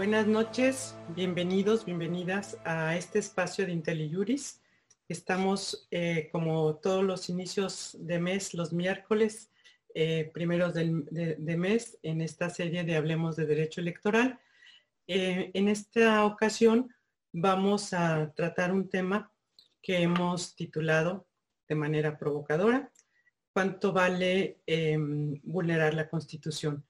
Buenas noches, bienvenidos, bienvenidas a este espacio de IntelliJuris. Estamos eh, como todos los inicios de mes, los miércoles, eh, primeros de, mes, en esta serie de Hablemos de Derecho Electoral. Eh, en esta ocasión vamos a tratar un tema que hemos titulado de manera provocadora, ¿cuánto vale em, vulnerar la Constitución?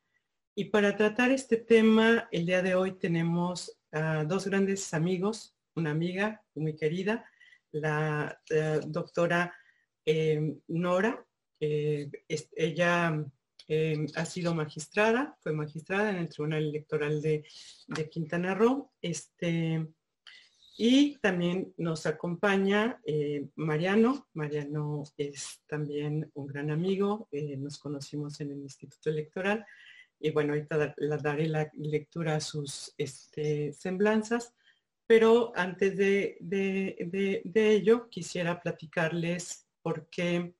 Y para tratar este tema, el día de hoy tenemos a dos grandes amigos, una amiga muy querida, la, doctora eh, Nora. ella eh, ha sido magistrada, fue magistrada en el Tribunal Electoral de, Quintana Roo. Este, y también nos acompaña eh, Mariano. Mariano es también un gran amigo. nos conocimos en el Instituto Electoral y bueno, ahorita la daré la lectura a sus este, semblanzas, pero antes de, ello quisiera platicarles por qué,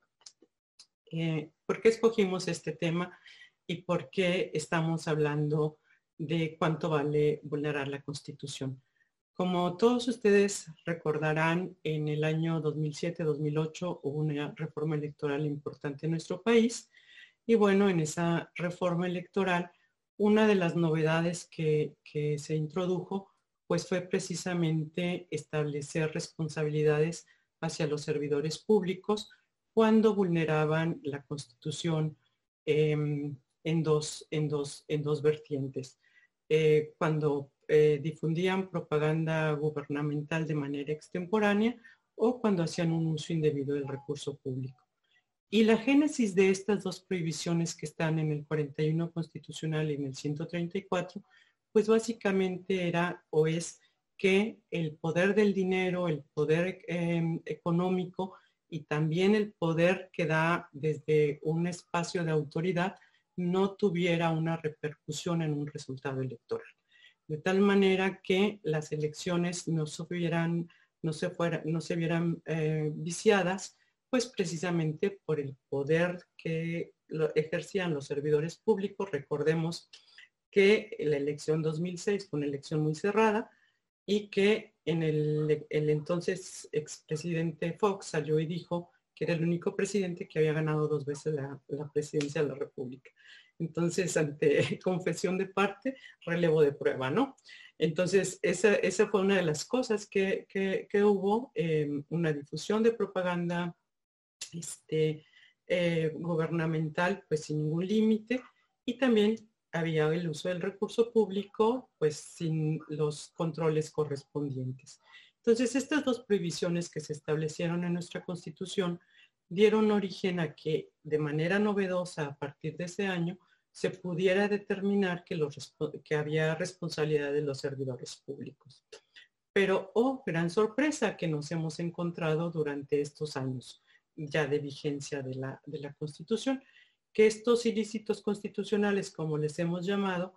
eh, por qué escogimos este tema y por qué estamos hablando de cuánto vale vulnerar la Constitución. Como todos ustedes recordarán, en el año 2007-2008 hubo una reforma electoral importante en nuestro país y bueno, en esa reforma electoral, una de las novedades que, se introdujo pues fue precisamente establecer responsabilidades hacia los servidores públicos cuando vulneraban la Constitución em, en, dos, en, dos, en dos vertientes. Eh, cuando eh, difundían propaganda gubernamental de manera extemporánea o cuando hacían un uso indebido del recurso público. Y la génesis de estas dos prohibiciones que están en el 41 constitucional y en el 134, pues básicamente era o es que el poder del dinero, el poder em, económico y también el poder que da desde un espacio de autoridad no tuviera una repercusión en un resultado electoral. De tal manera que las elecciones no se, no se, no se vieran eh, viciadas pues precisamente por el poder que ejercían los servidores públicos. Recordemos que la elección 2006 fue una elección muy cerrada y que en el, entonces expresidente Fox salió y dijo que era el único presidente que había ganado dos veces la, presidencia de la República. Entonces, ante confesión de parte, relevo de prueba, ¿no? Entonces, esa, fue una de las cosas que, hubo, eh, una difusión de propaganda este, eh, gubernamental pues sin ningún límite y también había el uso del recurso público pues sin los controles correspondientes. Entonces estas dos prohibiciones que se establecieron en nuestra constitución dieron origen a que de manera novedosa a partir de ese año se pudiera determinar que, que había responsabilidad de los servidores públicos. Pero, oh, gran sorpresa que nos hemos encontrado durante estos años ya de vigencia de la, de la Constitución, que estos ilícitos constitucionales, como les hemos llamado,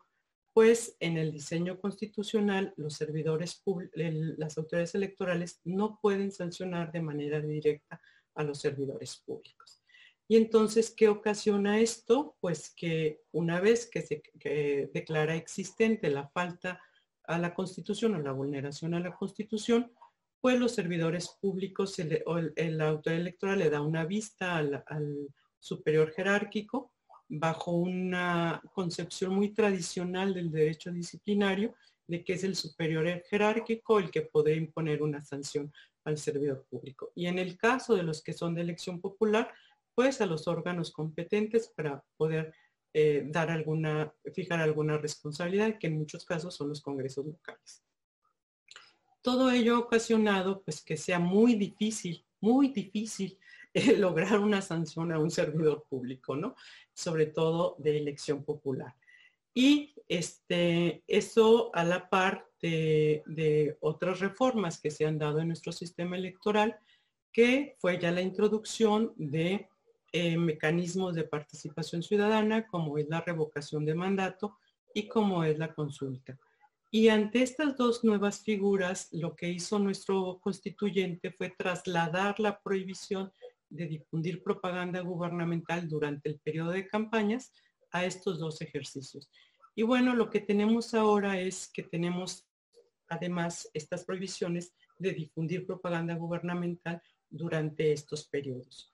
pues en el diseño constitucional los servidores públicos, las autoridades electorales no pueden sancionar de manera directa a los servidores públicos. Y entonces, ¿qué ocasiona esto? Pues que una vez que se declara existente la falta a la Constitución o la vulneración a la Constitución, pues los servidores públicos el, autoridad electoral le da una vista al, superior jerárquico bajo una concepción muy tradicional del derecho disciplinario de que es el superior jerárquico el que puede imponer una sanción al servidor público. Y en el caso de los que son de elección popular, pues a los órganos competentes para poder eh, dar alguna, fijar alguna responsabilidad, que en muchos casos son los congresos locales. Todo ello ha ocasionado pues que sea muy difícil, muy difícil eh, lograr una sanción a un servidor público, ¿no? Sobre todo de elección popular. Y este, eso a la par de, otras reformas que se han dado en nuestro sistema electoral, que fue ya la introducción de eh, mecanismos de participación ciudadana, como es la revocación de mandato y como es la consulta. Y ante estas dos nuevas figuras, lo que hizo nuestro constituyente fue trasladar la prohibición de difundir propaganda gubernamental durante el periodo de campañas a estos dos ejercicios. Y bueno, lo que tenemos ahora es que tenemos además estas prohibiciones de difundir propaganda gubernamental durante estos periodos.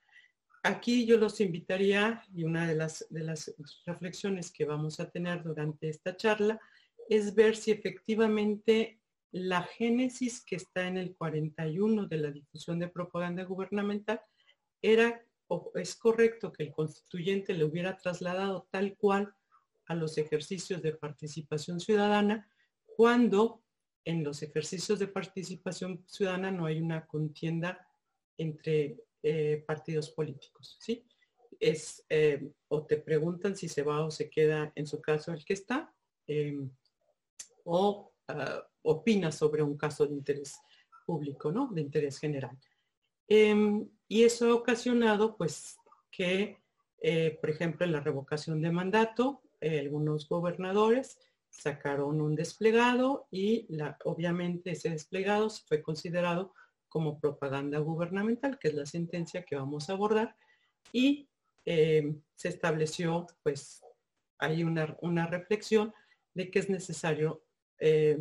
Aquí yo los invitaría, y una de las, de las reflexiones que vamos a tener durante esta charla, es ver si efectivamente la génesis que está en el 41 de la difusión de propaganda gubernamental era o es correcto que el constituyente le hubiera trasladado tal cual a los ejercicios de participación ciudadana cuando en los ejercicios de participación ciudadana no hay una contienda entre eh, partidos políticos, ¿sí? Es, eh, o te preguntan si se va o se queda, en su caso, el que está, em, o ah, opina sobre un caso de interés público, ¿no? De interés general. Em, y eso ha ocasionado, pues, que, eh, por ejemplo, en la revocación de mandato, algunos gobernadores sacaron un desplegado y obviamente ese desplegado fue considerado como propaganda gubernamental, que es la sentencia que vamos a abordar, y eh, se estableció, pues, hay una, una, reflexión de que es necesario eh,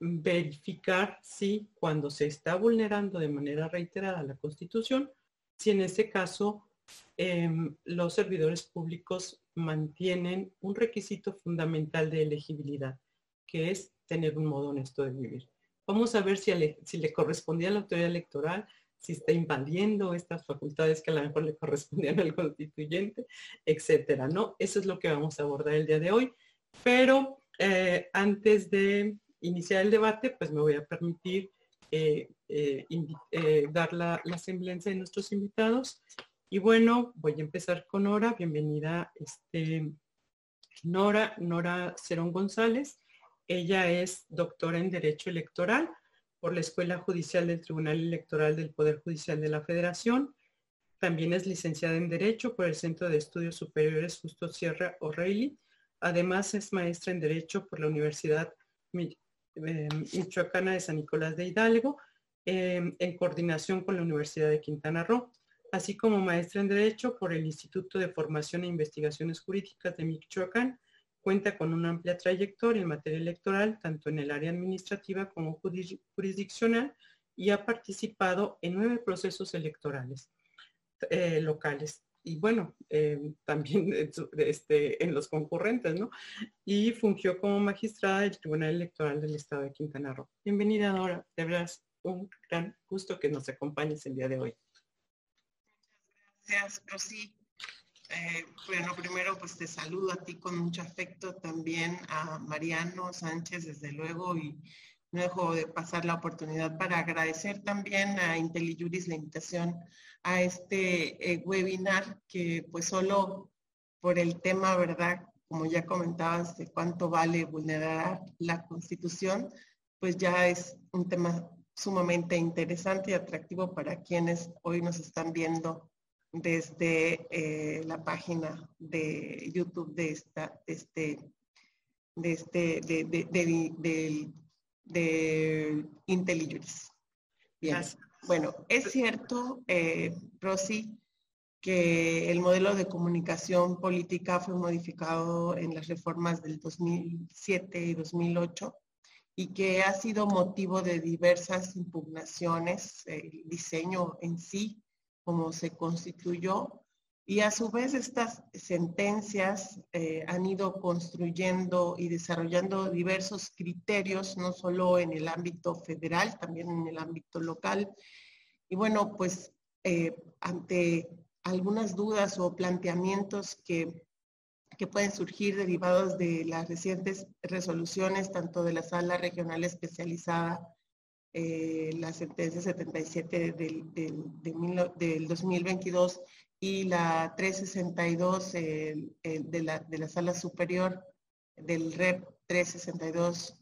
verificar si cuando se está vulnerando de manera reiterada la Constitución, si en ese caso em, los servidores públicos mantienen un requisito fundamental de elegibilidad, que es tener un modo honesto de vivir. Vamos a ver si si le correspondía a la autoridad electoral, si está invadiendo estas facultades que a lo mejor le correspondían al constituyente, etcétera, ¿no? Eso es lo que vamos a abordar el día de hoy. Pero eh, antes de iniciar el debate, pues me voy a permitir eh, eh, dar la, la semblanza de nuestros invitados y bueno, voy a empezar con Nora. Bienvenida, este, Nora, Nora Cerón González. Ella es doctora en Derecho Electoral por la Escuela Judicial del Tribunal Electoral del Poder Judicial de la Federación. También es licenciada en Derecho por el Centro de Estudios Superiores Justo Sierra O'Reilly. Además es maestra en Derecho por la Universidad eh, Michoacana de San Nicolás de Hidalgo eh, en coordinación con la Universidad de Quintana Roo así como maestra en Derecho por el Instituto de Formación e Investigaciones Jurídicas de Michoacán. Cuenta con una amplia trayectoria en materia electoral, tanto en el área administrativa como jurisdiccional, y ha participado en nueve procesos electorales eh, locales. Y bueno, eh, también este, en los concurrentes, ¿no? Y fungió como magistrada del Tribunal Electoral del Estado de Quintana Roo. Bienvenida, Dora. De verdad, un gran gusto que nos acompañes el día de hoy. Gracias, Rosy. Eh, bueno, primero pues te saludo a ti con mucho afecto, también a Mariano Sánchez, desde luego, y no dejo de pasar la oportunidad para agradecer también a IntelliJuris la invitación a este eh, webinar que pues solo por el tema, ¿verdad? Como ya comentabas, de cuánto vale vulnerar la Constitución, pues ya es un tema sumamente interesante y atractivo para quienes hoy nos están viendo desde eh, la página de YouTube de esta, este, de este, de, de, de, de IntelliJuris. Bien. Bueno, es cierto, eh, Rosy, que el modelo de comunicación política fue modificado en las reformas del 2007 y 2008 y que ha sido motivo de diversas impugnaciones, el diseño en sí, como se constituyó. Y a su vez estas sentencias eh, han ido construyendo y desarrollando diversos criterios, no solo en el ámbito federal, también en el ámbito local. Y bueno, pues eh, ante algunas dudas o planteamientos que, que pueden surgir derivados de las recientes resoluciones, tanto de la Sala Regional Especializada eh, la sentencia 77 del, del, 2022 y la 362 de, la, de la sala superior del REP 362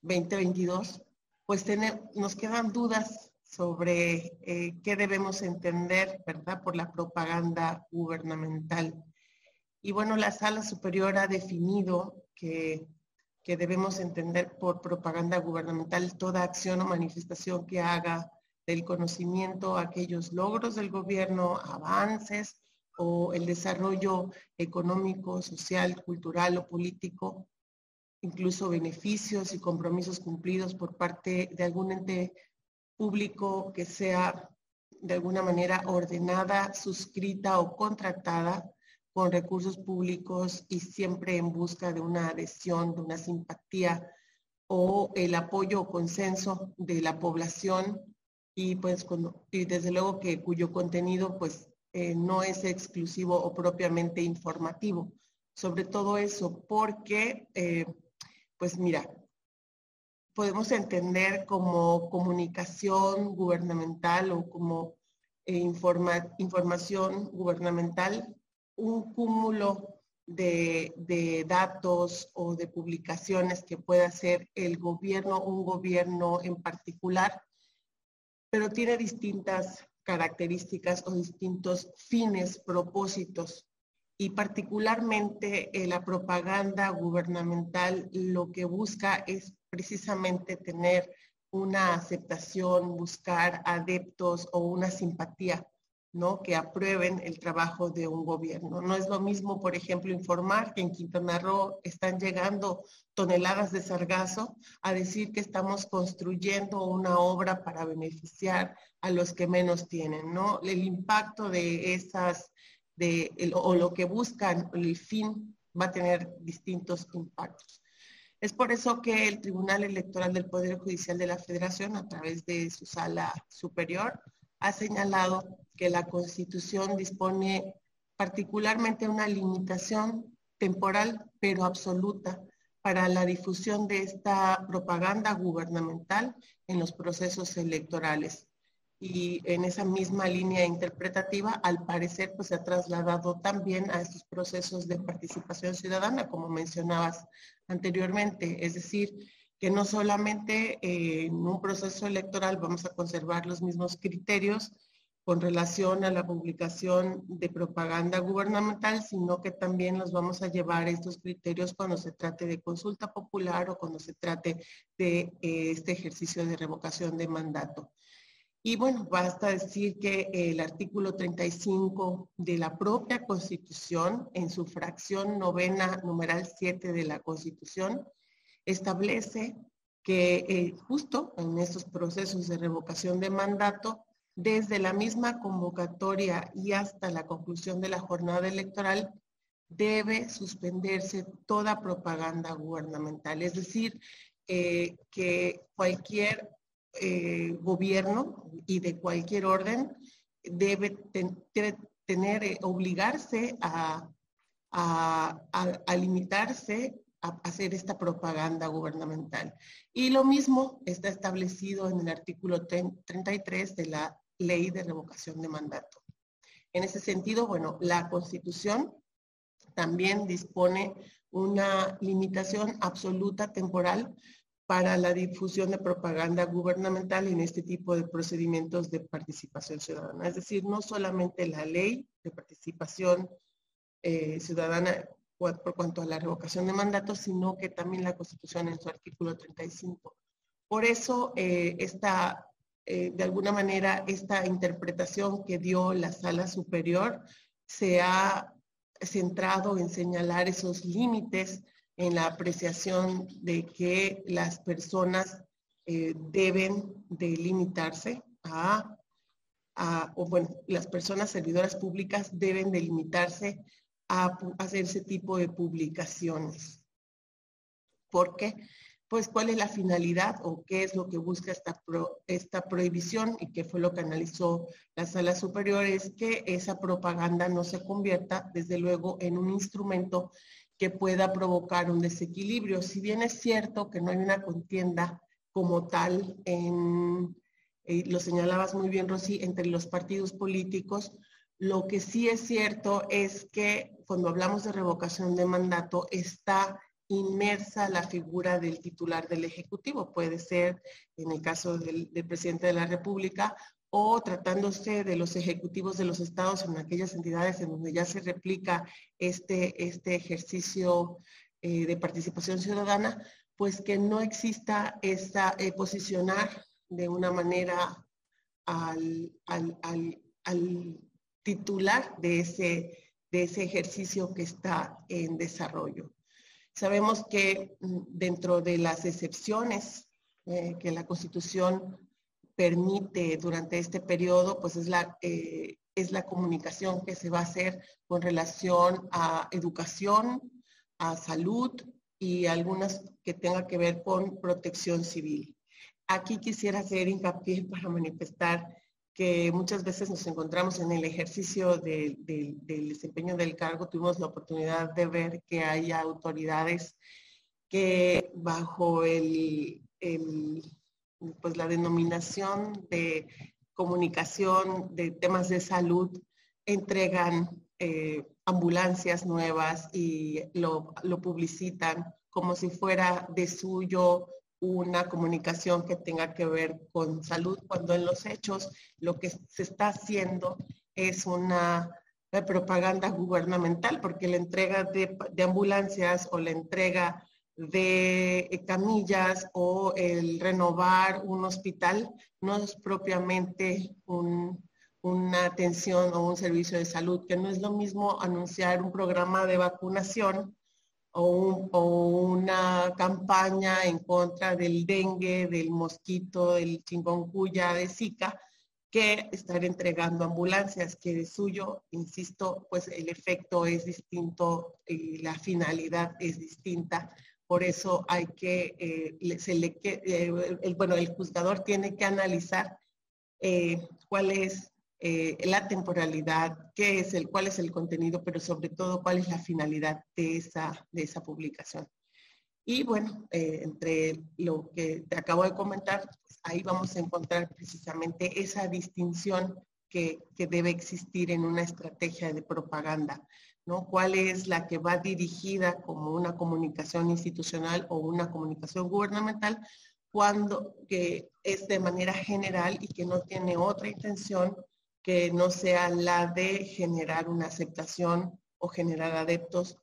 2022, pues nos quedan dudas sobre eh, qué debemos entender, ¿verdad?, por la propaganda gubernamental. Y bueno, la sala superior ha definido que que debemos entender por propaganda gubernamental toda acción o manifestación que haga del conocimiento aquellos logros del gobierno, avances o el desarrollo económico, social, cultural o político, incluso beneficios y compromisos cumplidos por parte de algún ente público que sea de alguna manera ordenada, suscrita o contratada con recursos públicos y siempre en busca de una adhesión, de una simpatía o el apoyo o consenso de la población y pues y desde luego que cuyo contenido pues eh, no es exclusivo o propiamente informativo. Sobre todo eso, porque, eh, pues mira, podemos entender como comunicación gubernamental o como eh, información gubernamental un cúmulo de, de, datos o de publicaciones que pueda hacer el gobierno, un gobierno en particular, pero tiene distintas características o distintos fines, propósitos. Y particularmente eh, la propaganda gubernamental lo que busca es precisamente tener una aceptación, buscar adeptos o una simpatía ¿no? que aprueben el trabajo de un gobierno. No es lo mismo, por ejemplo, informar que en Quintana Roo están llegando toneladas de sargazo a decir que estamos construyendo una obra para beneficiar a los que menos tienen, ¿no? El impacto de esas, de, o lo que buscan, el fin va a tener distintos impactos. Es por eso que el Tribunal Electoral del Poder Judicial de la Federación, a través de su sala superior, ha señalado que la Constitución dispone particularmente una limitación temporal, pero absoluta, para la difusión de esta propaganda gubernamental en los procesos electorales. Y en esa misma línea interpretativa, al parecer, pues se ha trasladado también a estos procesos de participación ciudadana, como mencionabas anteriormente. Es decir, que no solamente eh, en un proceso electoral vamos a conservar los mismos criterios con relación a la publicación de propaganda gubernamental, sino que también los vamos a llevar estos criterios cuando se trate de consulta popular o cuando se trate de eh, este ejercicio de revocación de mandato. Y bueno, basta decir que el artículo 35 de la propia Constitución, en su fracción novena, numeral 7 de la Constitución, establece que eh, justo en estos procesos de revocación de mandato, desde la misma convocatoria y hasta la conclusión de la jornada electoral, debe suspenderse toda propaganda gubernamental. Es decir, eh, que cualquier eh, gobierno y de cualquier orden debe, tener, obligarse a, a limitarse hacer esta propaganda gubernamental. Y lo mismo está establecido en el artículo 33 de la Ley de Revocación de Mandato. En ese sentido, bueno, la Constitución también dispone una limitación absoluta temporal para la difusión de propaganda gubernamental en este tipo de procedimientos de participación ciudadana. Es decir, no solamente la ley de participación eh, ciudadana por cuanto a la revocación de mandato, sino que también la Constitución en su artículo 35. Por eso, eh, esta, eh, de alguna manera, esta interpretación que dio la sala superior se ha centrado en señalar esos límites en la apreciación de que las personas eh, deben de limitarse a, a, o bueno, las personas servidoras públicas deben de limitarse a hacer ese tipo de publicaciones. ¿Por qué? Pues cuál es la finalidad o qué es lo que busca esta, esta prohibición y qué fue lo que analizó la sala superior, es que esa propaganda no se convierta, desde luego, en un instrumento que pueda provocar un desequilibrio. Si bien es cierto que no hay una contienda como tal, en, eh, lo señalabas muy bien, Rosy, entre los partidos políticos, lo que sí es cierto es que cuando hablamos de revocación de mandato está inmersa la figura del titular del Ejecutivo. Puede ser en el caso del, presidente de la República o tratándose de los ejecutivos de los estados en aquellas entidades en donde ya se replica este, este ejercicio eh, de participación ciudadana, pues que no exista esa eh, posicionar de una manera al titular de ese, de ese ejercicio que está en desarrollo. Sabemos que mm, dentro de las excepciones eh, que la Constitución permite durante este periodo, pues es la, eh, es la comunicación que se va a hacer con relación a educación, a salud y algunas que tengan que ver con protección civil. Aquí quisiera hacer hincapié para manifestar que muchas veces nos encontramos en el ejercicio del desempeño del cargo, tuvimos la oportunidad de ver que hay autoridades que bajo el, pues la denominación de comunicación de temas de salud entregan eh, ambulancias nuevas y lo, lo publicitan como si fuera de suyo una comunicación que tenga que ver con salud, cuando en los hechos lo que se está haciendo es una propaganda gubernamental, porque la entrega de, ambulancias o la entrega de camillas o el renovar un hospital no es propiamente una atención o un servicio de salud, que no es lo mismo anunciar un programa de vacunación o, una campaña en contra del dengue, del mosquito, del chikungunya, de Zika, que estar entregando ambulancias, que de suyo, insisto, pues el efecto es distinto y la finalidad es distinta. Por eso hay que, eh, se le, eh, el, bueno, el juzgador tiene que analizar eh, cuál es eh, la temporalidad, qué es el, cuál es el contenido, pero sobre todo cuál es la finalidad de esa, de esa publicación. Y bueno, eh, entre lo que te acabo de comentar, pues, ahí vamos a encontrar precisamente esa distinción que, que, debe existir en una estrategia de propaganda, ¿no? ¿Cuál es la que va dirigida como una comunicación institucional o una comunicación gubernamental cuando que es de manera general y que no tiene otra intención que no sea la de generar una aceptación o generar adeptos,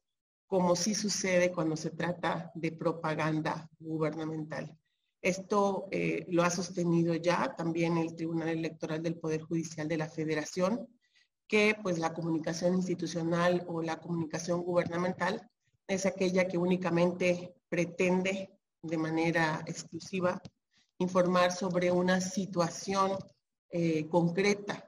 como sí sucede cuando se trata de propaganda gubernamental. Esto eh, lo ha sostenido ya también el Tribunal Electoral del Poder Judicial de la Federación, que pues la comunicación institucional o la comunicación gubernamental es aquella que únicamente pretende de manera exclusiva informar sobre una situación eh, concreta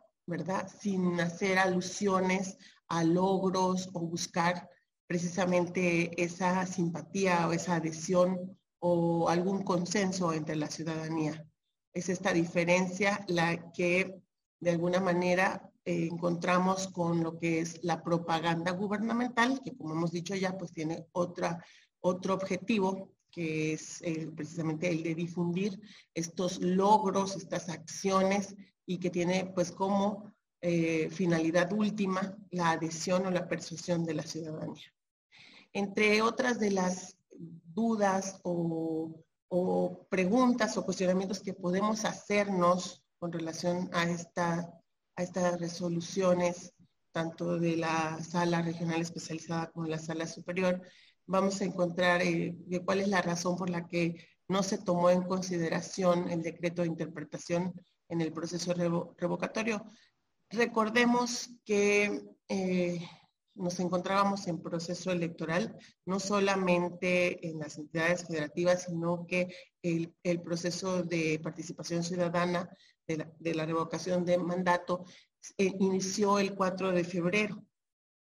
Sin hacer alusiones a logros o buscar precisamente esa simpatía o esa adhesión o algún consenso entre la ciudadanía. Es esta diferencia la que de alguna manera eh, encontramos con lo que es la propaganda gubernamental, que como hemos dicho ya, pues tiene otro objetivo, que es eh, precisamente el de difundir estos logros, estas acciones y que tiene pues como eh, finalidad última la adhesión o la persuasión de la ciudadanía. Entre otras de las dudas o, preguntas o cuestionamientos que podemos hacernos con relación a, esta, a estas resoluciones, tanto de la sala regional especializada como de la sala superior, vamos a encontrar eh, cuál es la razón por la que no se tomó en consideración el decreto de interpretación en el proceso revocatorio. Recordemos que eh, nos encontrábamos en proceso electoral, no solamente en las entidades federativas, sino que el, proceso de participación ciudadana de la, revocación de mandato eh, inició el 4 de febrero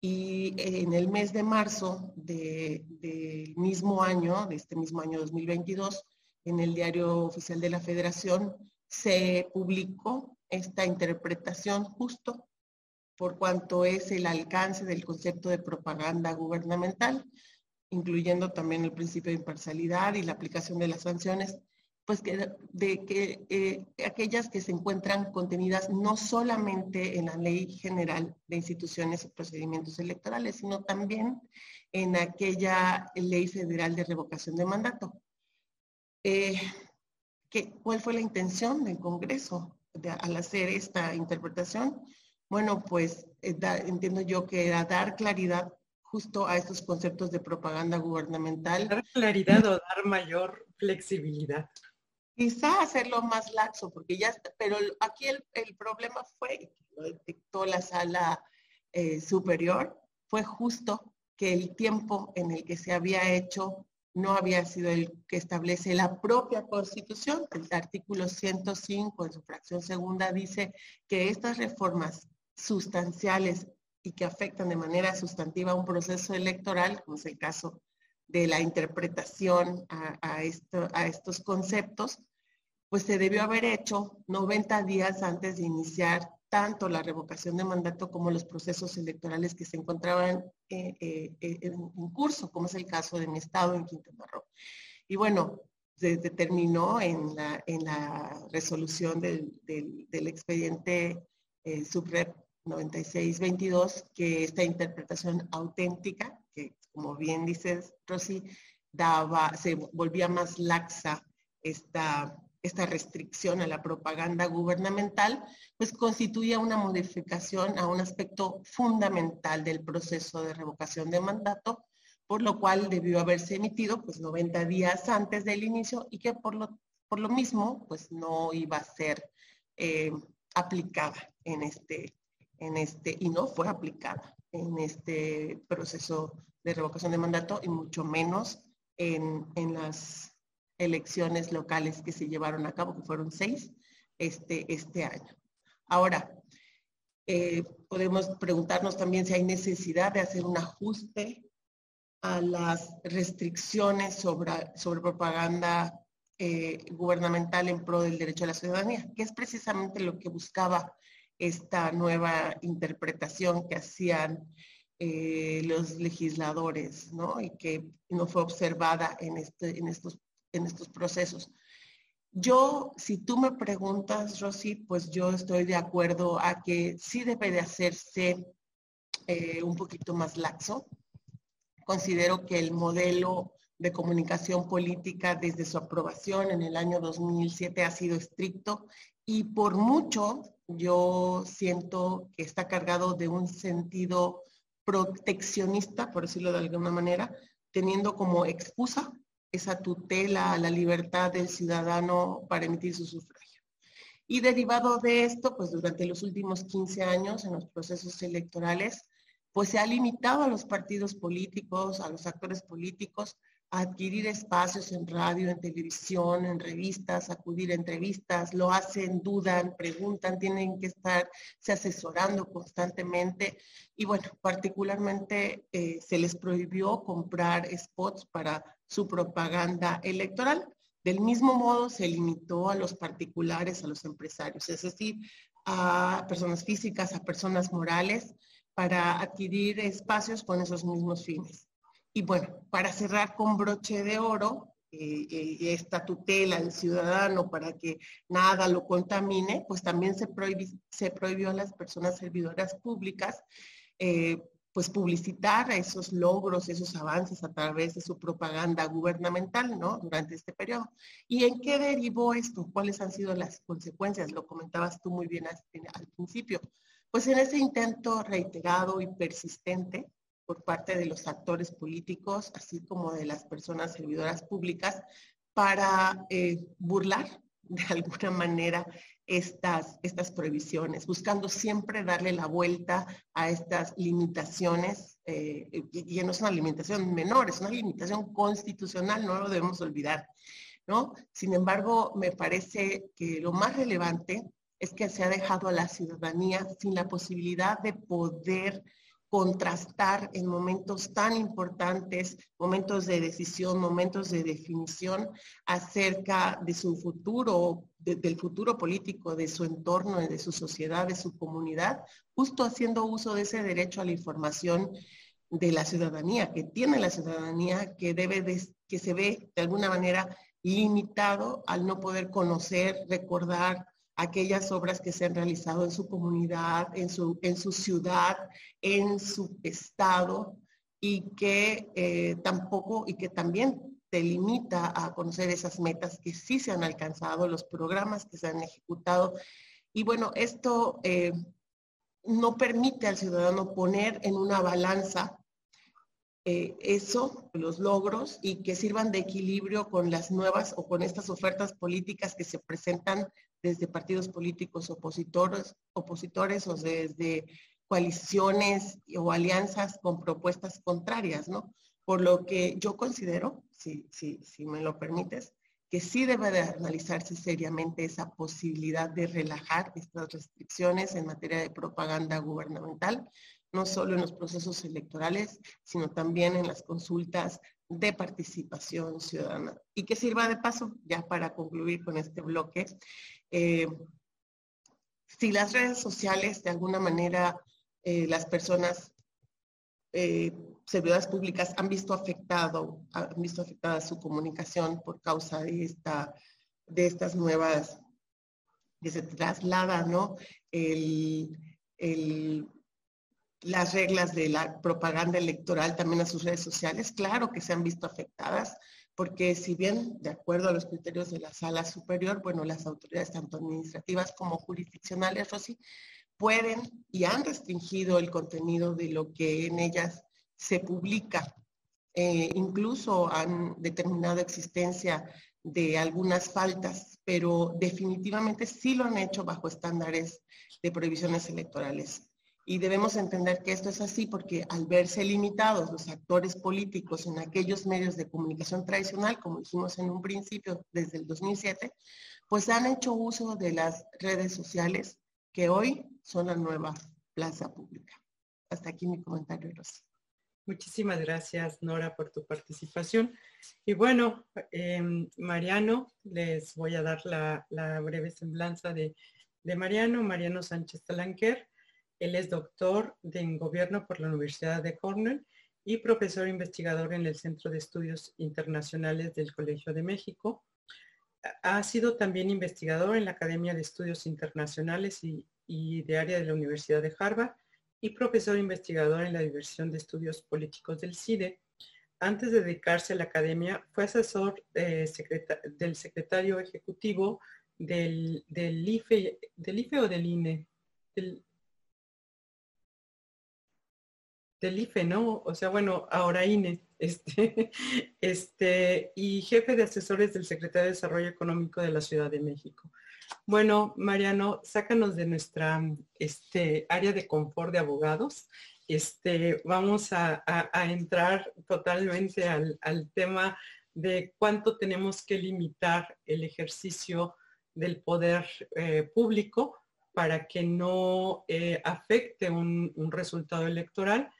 y en el mes de marzo del mismo año, de este mismo año 2022, en el diario oficial de la federación, se publicó esta interpretación justo por cuanto es el alcance del concepto de propaganda gubernamental, incluyendo también el principio de imparcialidad y la aplicación de las sanciones, pues que, de que eh, aquellas que se encuentran contenidas no solamente en la Ley General de Instituciones y Procedimientos Electorales, sino también en aquella Ley Federal de Revocación de Mandato. Eh, ¿Cuál fue la intención del Congreso al hacer esta interpretación? Bueno, pues eh, entiendo yo que era dar claridad justo a estos conceptos de propaganda gubernamental. Dar claridad o dar mayor flexibilidad. Quizá hacerlo más laxo, porque ya, pero aquí el, problema fue, lo detectó la sala eh, superior, fue justo que el tiempo en el que se había hecho no había sido el que establece la propia Constitución. El artículo 105 en su fracción segunda dice que estas reformas sustanciales y que afectan de manera sustantiva un proceso electoral, como es el caso de la interpretación a, a estos conceptos, pues se debió haber hecho 90 días antes de iniciar tanto la revocación de mandato como los procesos electorales que se encontraban eh, eh, eh, en, curso, como es el caso de mi estado en Quintana Roo. Y bueno, se determinó en la, en la resolución del, del, expediente subrep 9622 que esta interpretación auténtica, que como bien dices, Rosy, daba, se volvía más laxa esta esta restricción a la propaganda gubernamental, pues constituye una modificación a un aspecto fundamental del proceso de revocación de mandato, por lo cual debió haberse emitido pues 90 días antes del inicio y que por lo, por lo mismo pues no iba a ser eh, aplicada en este, en este, y no fue aplicada en este proceso de revocación de mandato y mucho menos en, en las elecciones locales que se llevaron a cabo, que fueron seis este, este año. Ahora, eh, podemos preguntarnos también si hay necesidad de hacer un ajuste a las restricciones sobre, sobre propaganda eh, gubernamental en pro del derecho a la ciudadanía, que es precisamente lo que buscaba esta nueva interpretación que hacían eh, los legisladores, ¿no? Y que no fue observada en, este, en estos en estos procesos. Yo, si tú me preguntas, Rosy, pues yo estoy de acuerdo a que sí debe de hacerse eh, un poquito más laxo. Considero que el modelo de comunicación política desde su aprobación en el año 2007 ha sido estricto y por mucho yo siento que está cargado de un sentido proteccionista, por decirlo de alguna manera, teniendo como excusa esa tutela a la libertad del ciudadano para emitir su sufragio. Y derivado de esto, pues durante los últimos 15 años en los procesos electorales, pues se ha limitado a los partidos políticos, a los actores políticos, adquirir espacios en radio, en televisión, en revistas, acudir a entrevistas, lo hacen, dudan, preguntan, tienen que estar se asesorando constantemente. Y bueno, particularmente eh, se les prohibió comprar spots para su propaganda electoral. Del mismo modo, se limitó a los particulares, a los empresarios, es decir, a personas físicas, a personas morales, para adquirir espacios con esos mismos fines. Y bueno, para cerrar con broche de oro, eh, eh, esta tutela del ciudadano para que nada lo contamine, pues también se, se prohibió a las personas servidoras públicas eh, pues publicitar esos logros, esos avances a través de su propaganda gubernamental, ¿no? Durante este periodo. ¿Y en qué derivó esto? ¿Cuáles han sido las consecuencias? Lo comentabas tú muy bien al, principio. Pues en ese intento reiterado y persistente por parte de los actores políticos, así como de las personas servidoras públicas, para eh, burlar de alguna manera estas, estas prohibiciones, buscando siempre darle la vuelta a estas limitaciones, eh, y, no es una limitación menor, es una limitación constitucional, no lo debemos olvidar, ¿no? Sin embargo, me parece que lo más relevante es que se ha dejado a la ciudadanía sin la posibilidad de poder contrastar en momentos tan importantes, momentos de decisión, momentos de definición acerca de su futuro, del futuro político, de su entorno, de su sociedad, de su comunidad, justo haciendo uso de ese derecho a la información de la ciudadanía, que tiene la ciudadanía, que debe que se ve de alguna manera limitado al no poder conocer, recordar, aquellas obras que se han realizado en su comunidad, en su, en su ciudad, en su estado y que eh, tampoco y que también te limita a conocer esas metas que sí se han alcanzado, los programas que se han ejecutado. Y bueno, esto eh, no permite al ciudadano poner en una balanza eh, eso, los logros, y que sirvan de equilibrio con las nuevas o con estas ofertas políticas que se presentan desde partidos políticos opositores, opositores o desde coaliciones o alianzas con propuestas contrarias, ¿no? Por lo que yo considero, si, si, si me lo permites, que sí debe de analizarse seriamente esa posibilidad de relajar estas restricciones en materia de propaganda gubernamental, no solo en los procesos electorales, sino también en las consultas de participación ciudadana. Y que sirva de paso, ya para concluir con este bloque, eh, si las redes sociales de alguna manera eh, las personas, eh, servidores públicas han visto afectado, han visto afectada su comunicación por causa de esta, de estas nuevas, que se traslada, ¿no? el, las reglas de la propaganda electoral también a sus redes sociales, claro que se han visto afectadas, porque si bien, de acuerdo a los criterios de la sala superior, bueno, las autoridades tanto administrativas como jurisdiccionales, Rosy, pueden y han restringido el contenido de lo que en ellas se publica. Eh, incluso han determinado existencia de algunas faltas, pero definitivamente sí lo han hecho bajo estándares de prohibiciones electorales. Y debemos entender que esto es así porque al verse limitados los actores políticos en aquellos medios de comunicación tradicional, como dijimos en un principio desde el 2007, pues han hecho uso de las redes sociales que hoy son la nueva plaza pública. Hasta aquí mi comentario, Rosy. Muchísimas gracias, Nora, por tu participación. Y bueno, em, Mariano, les voy a dar la, breve semblanza de Mariano, Mariano Sánchez Talanquer él es doctor en gobierno por la Universidad de Cornell y profesor investigador en el Centro de Estudios Internacionales del Colegio de México. Ha sido también investigador en la Academia de Estudios Internacionales y, de área de la Universidad de Harvard y profesor investigador en la División de Estudios Políticos del CIDE. Antes de dedicarse a la academia, fue asesor eh, del secretario ejecutivo del, IFE, IFE o del INE, IFE, ¿no? O sea, bueno, ahora INE, este, este, y jefe de asesores del Secretario de Desarrollo Económico de la Ciudad de México. Bueno, Mariano, sácanos de nuestra este, área de confort de abogados. Este, vamos a, entrar totalmente al, tema de cuánto tenemos que limitar el ejercicio del poder eh, público para que no eh, afecte un, resultado electoral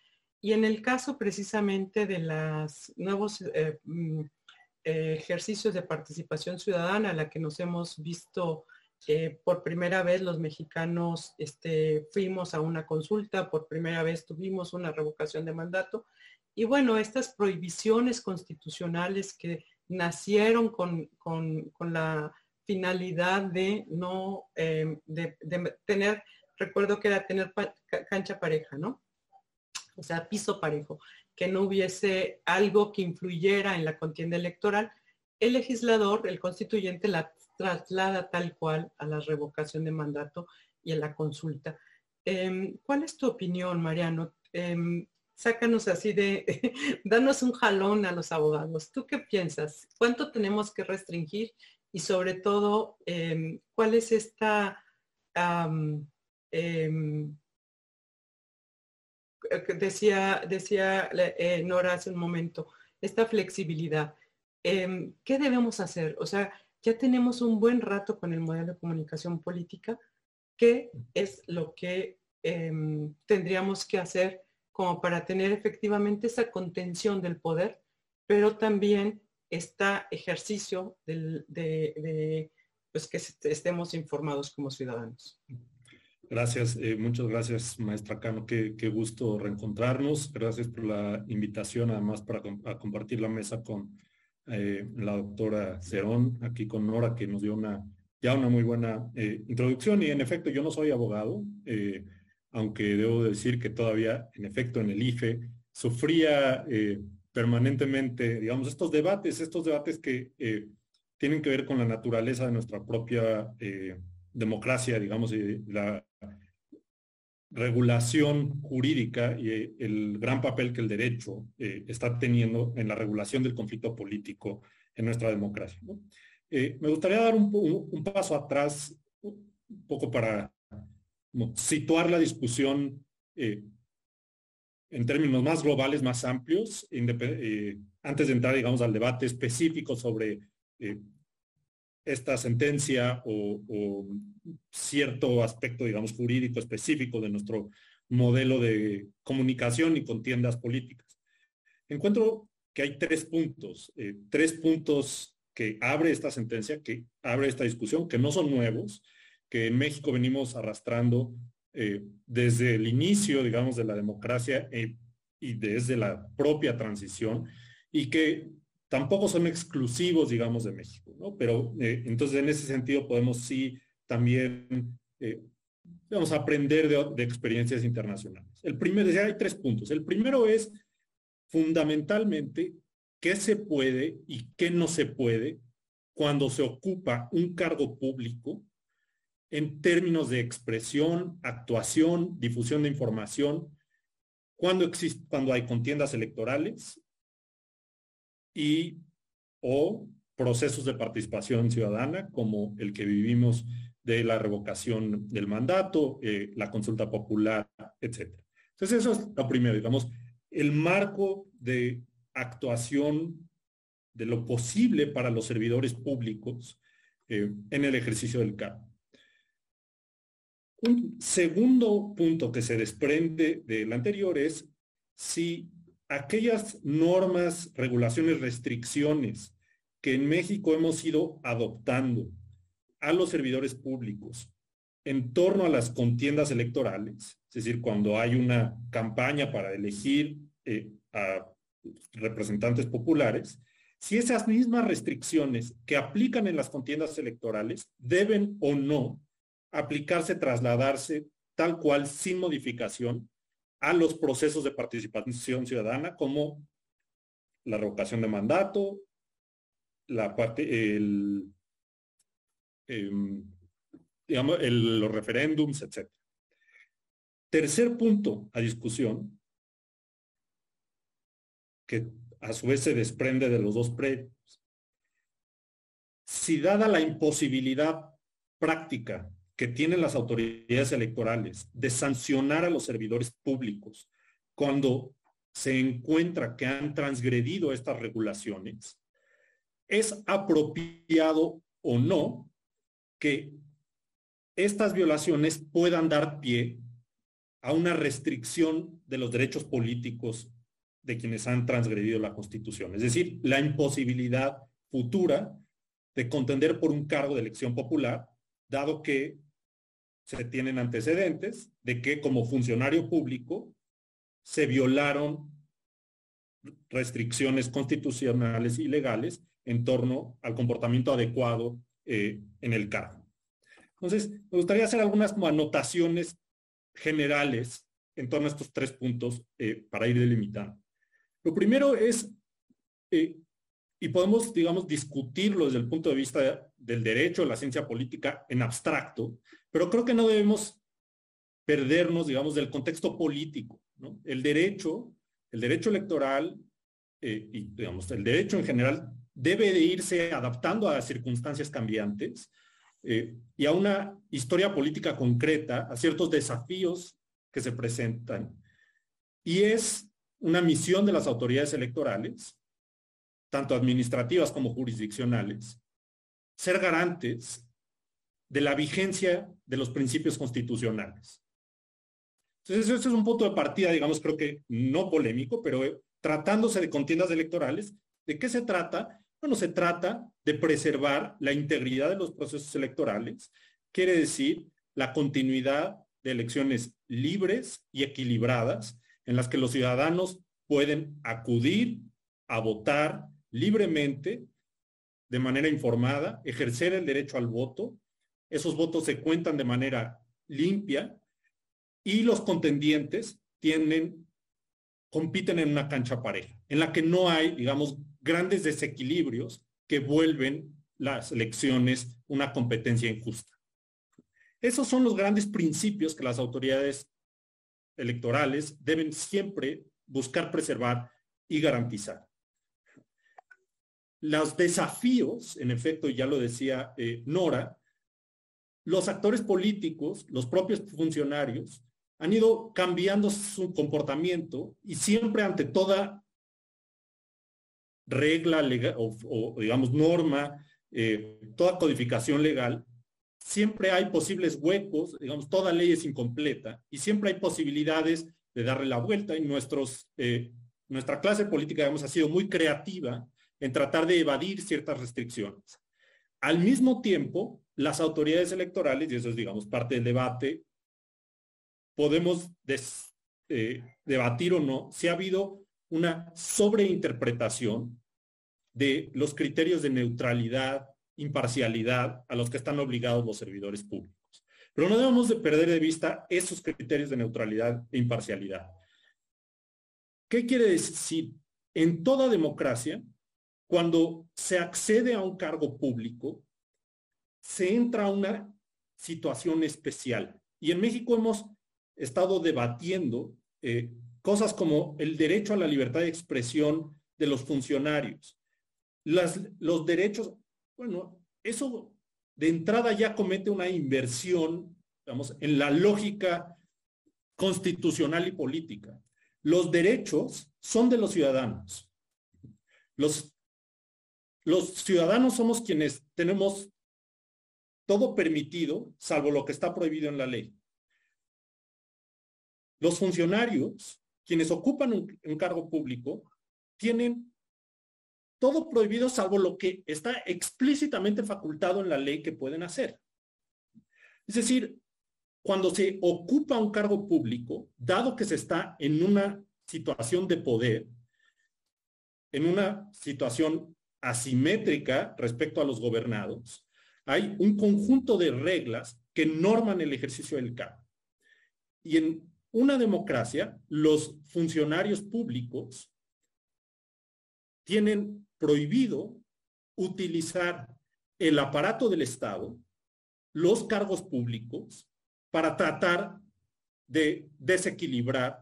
y en el caso precisamente de los nuevos eh, mm, ejercicios de participación ciudadana a la que nos hemos visto eh, por primera vez los mexicanos este, fuimos a una consulta, por primera vez tuvimos una revocación de mandato. Y bueno, estas prohibiciones constitucionales que nacieron con, la finalidad de no, eh, de, tener, recuerdo que era tener cancha pareja, ¿no? O sea, piso parejo, que no hubiese algo que influyera en la contienda electoral, el legislador, el constituyente, la traslada tal cual a la revocación de mandato y a la consulta. Em, ¿Cuál es tu opinión, Mariano? Em, sácanos así de, danos un jalón a los abogados. ¿Tú qué piensas? ¿Cuánto tenemos que restringir? Y sobre todo, em, ¿cuál es esta decía, decía eh, Nora hace un momento, esta flexibilidad. Em, ¿Qué debemos hacer? O sea, ya tenemos un buen rato con el modelo de comunicación política. ¿Qué es lo que em, tendríamos que hacer como para tener efectivamente esa contención del poder, pero también este ejercicio de, de pues que estemos informados como ciudadanos? Gracias, eh, muchas gracias, maestra Cano. Qué, gusto reencontrarnos. Gracias por la invitación, además, para compartir la mesa con eh, la doctora Cerón, aquí con Nora, que nos dio ya una muy buena eh, introducción. Y en efecto, yo no soy abogado, aunque debo decir que todavía, en efecto, en el IFE sufría permanentemente, digamos, estos debates, estos debates que tienen que ver con la naturaleza de nuestra propia democracia, digamos, la regulación jurídica y eh, el gran papel que el derecho eh, está teniendo en la regulación del conflicto político en nuestra democracia. me gustaría dar un, paso atrás, un poco para situar la discusión en términos más globales, más amplios, antes de entrar, digamos, al debate específico sobre esta sentencia o, cierto aspecto, digamos, jurídico específico de nuestro modelo de comunicación y contiendas políticas. Encuentro que hay tres puntos, eh, tres puntos que abre esta sentencia, que abre esta discusión, que no son nuevos, que en México venimos arrastrando eh, desde el inicio, digamos, de la democracia eh, y desde la propia transición, y que tampoco son exclusivos, digamos, de México, ¿no? Pero eh, entonces en ese sentido podemos sí también, eh, aprender de, experiencias internacionales. El primero, hay tres puntos. El primero es fundamentalmente qué se puede y qué no se puede cuando se ocupa un cargo público en términos de expresión, actuación, difusión de información, cuando, existe, cuando hay contiendas electorales y o procesos de participación ciudadana como el que vivimos de la revocación del mandato, eh, la consulta popular, etc. Entonces eso es lo primero, digamos, el marco de actuación de lo posible para los servidores públicos eh, en el ejercicio del cargo. Un segundo punto que se desprende del anterior es si aquellas normas, regulaciones, restricciones que en México hemos ido adoptando a los servidores públicos en torno a las contiendas electorales, es decir, cuando hay una campaña para elegir eh, a representantes populares, si esas mismas restricciones que aplican en las contiendas electorales deben o no aplicarse, trasladarse tal cual sin modificación a los procesos de participación ciudadana como la revocación de mandato, la parte, el, em, digamos, los referéndums, etc. Tercer punto a discusión, que a su vez se desprende de los dos previos. Si dada la imposibilidad práctica que tienen las autoridades electorales de sancionar a los servidores públicos cuando se encuentra que han transgredido estas regulaciones, es apropiado o no que estas violaciones puedan dar pie a una restricción de los derechos políticos de quienes han transgredido la Constitución. Es decir, la imposibilidad futura de contender por un cargo de elección popular, dado que se tienen antecedentes de que como funcionario público se violaron restricciones constitucionales y legales en torno al comportamiento adecuado eh, en el cargo. Entonces, me gustaría hacer algunas anotaciones generales en torno a estos tres puntos eh, para ir delimitando. Lo primero es, eh, y podemos, digamos, discutirlo desde el punto de vista del derecho, de la ciencia política en abstracto, pero creo que no debemos perdernos, digamos, del contexto político. El derecho, el derecho electoral eh, y, digamos, el derecho en general debe de irse adaptando a circunstancias cambiantes eh, y a una historia política concreta, a ciertos desafíos que se presentan. Y es una misión de las autoridades electorales, tanto administrativas como jurisdiccionales, ser garantes de la vigencia de los principios constitucionales. Entonces, ese es un punto de partida, digamos, creo que no polémico, pero eh, tratándose de contiendas electorales, ¿de qué se trata? Bueno, se trata de preservar la integridad de los procesos electorales, quiere decir la continuidad de elecciones libres y equilibradas en las que los ciudadanos pueden acudir a votar libremente, de manera informada, ejercer el derecho al voto esos votos se cuentan de manera limpia y los contendientes tienen, compiten en una cancha pareja, en la que no hay, digamos, grandes desequilibrios que vuelven las elecciones una competencia injusta. Esos son los grandes principios que las autoridades electorales deben siempre buscar preservar y garantizar. Los desafíos, en efecto, ya lo decía eh, Nora, los actores políticos, los propios funcionarios, han ido cambiando su comportamiento y siempre ante toda regla legal o, digamos norma, eh, toda codificación legal, siempre hay posibles huecos, digamos, toda ley es incompleta y siempre hay posibilidades de darle la vuelta y nuestros, eh, nuestra clase política, digamos, ha sido muy creativa en tratar de evadir ciertas restricciones. Al mismo tiempo, las autoridades electorales, y eso es, digamos, parte del debate, podemos eh, debatir o no si ha habido una sobreinterpretación de los criterios de neutralidad, imparcialidad a los que están obligados los servidores públicos. Pero no debemos de perder de vista esos criterios de neutralidad e imparcialidad. ¿Qué quiere decir? En toda democracia, cuando se accede a un cargo público, se entra a una situación especial. Y en México hemos estado debatiendo eh, cosas como el derecho a la libertad de expresión de los funcionarios, los derechos, bueno, eso de entrada ya comete una inversión, vamos, en la lógica constitucional y política. Los derechos son de los ciudadanos. Los, los ciudadanos somos quienes tenemos todo permitido, salvo lo que está prohibido en la ley. Los funcionarios quienes ocupan un, cargo público tienen todo prohibido salvo lo que está explícitamente facultado en la ley que pueden hacer. Es decir, cuando se ocupa un cargo público, dado que se está en una situación de poder, en una situación asimétrica respecto a los gobernados, hay un conjunto de reglas que norman el ejercicio del cargo. Y en una democracia, los funcionarios públicos tienen prohibido utilizar el aparato del Estado, los cargos públicos, para tratar de desequilibrar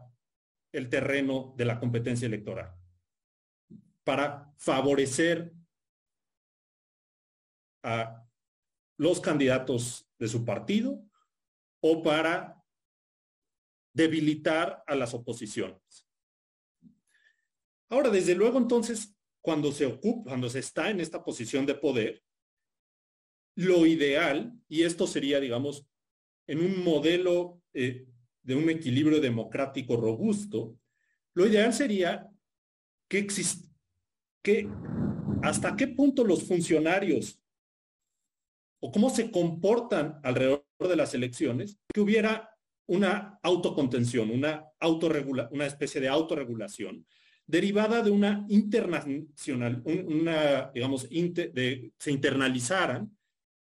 el terreno de la competencia electoral, para favorecer a los candidatos de su partido o para debilitar a las oposiciones. Ahora, desde luego, entonces, cuando se ocupa, cuando se está en esta posición de poder, lo ideal, y esto sería, digamos, en un modelo eh, de un equilibrio democrático robusto, lo ideal sería que que hasta qué punto los funcionarios o cómo se comportan alrededor de las elecciones, que hubiera una autocontención, una, autorregula, una especie de autorregulación derivada de una internacional, una, digamos, se internalizaran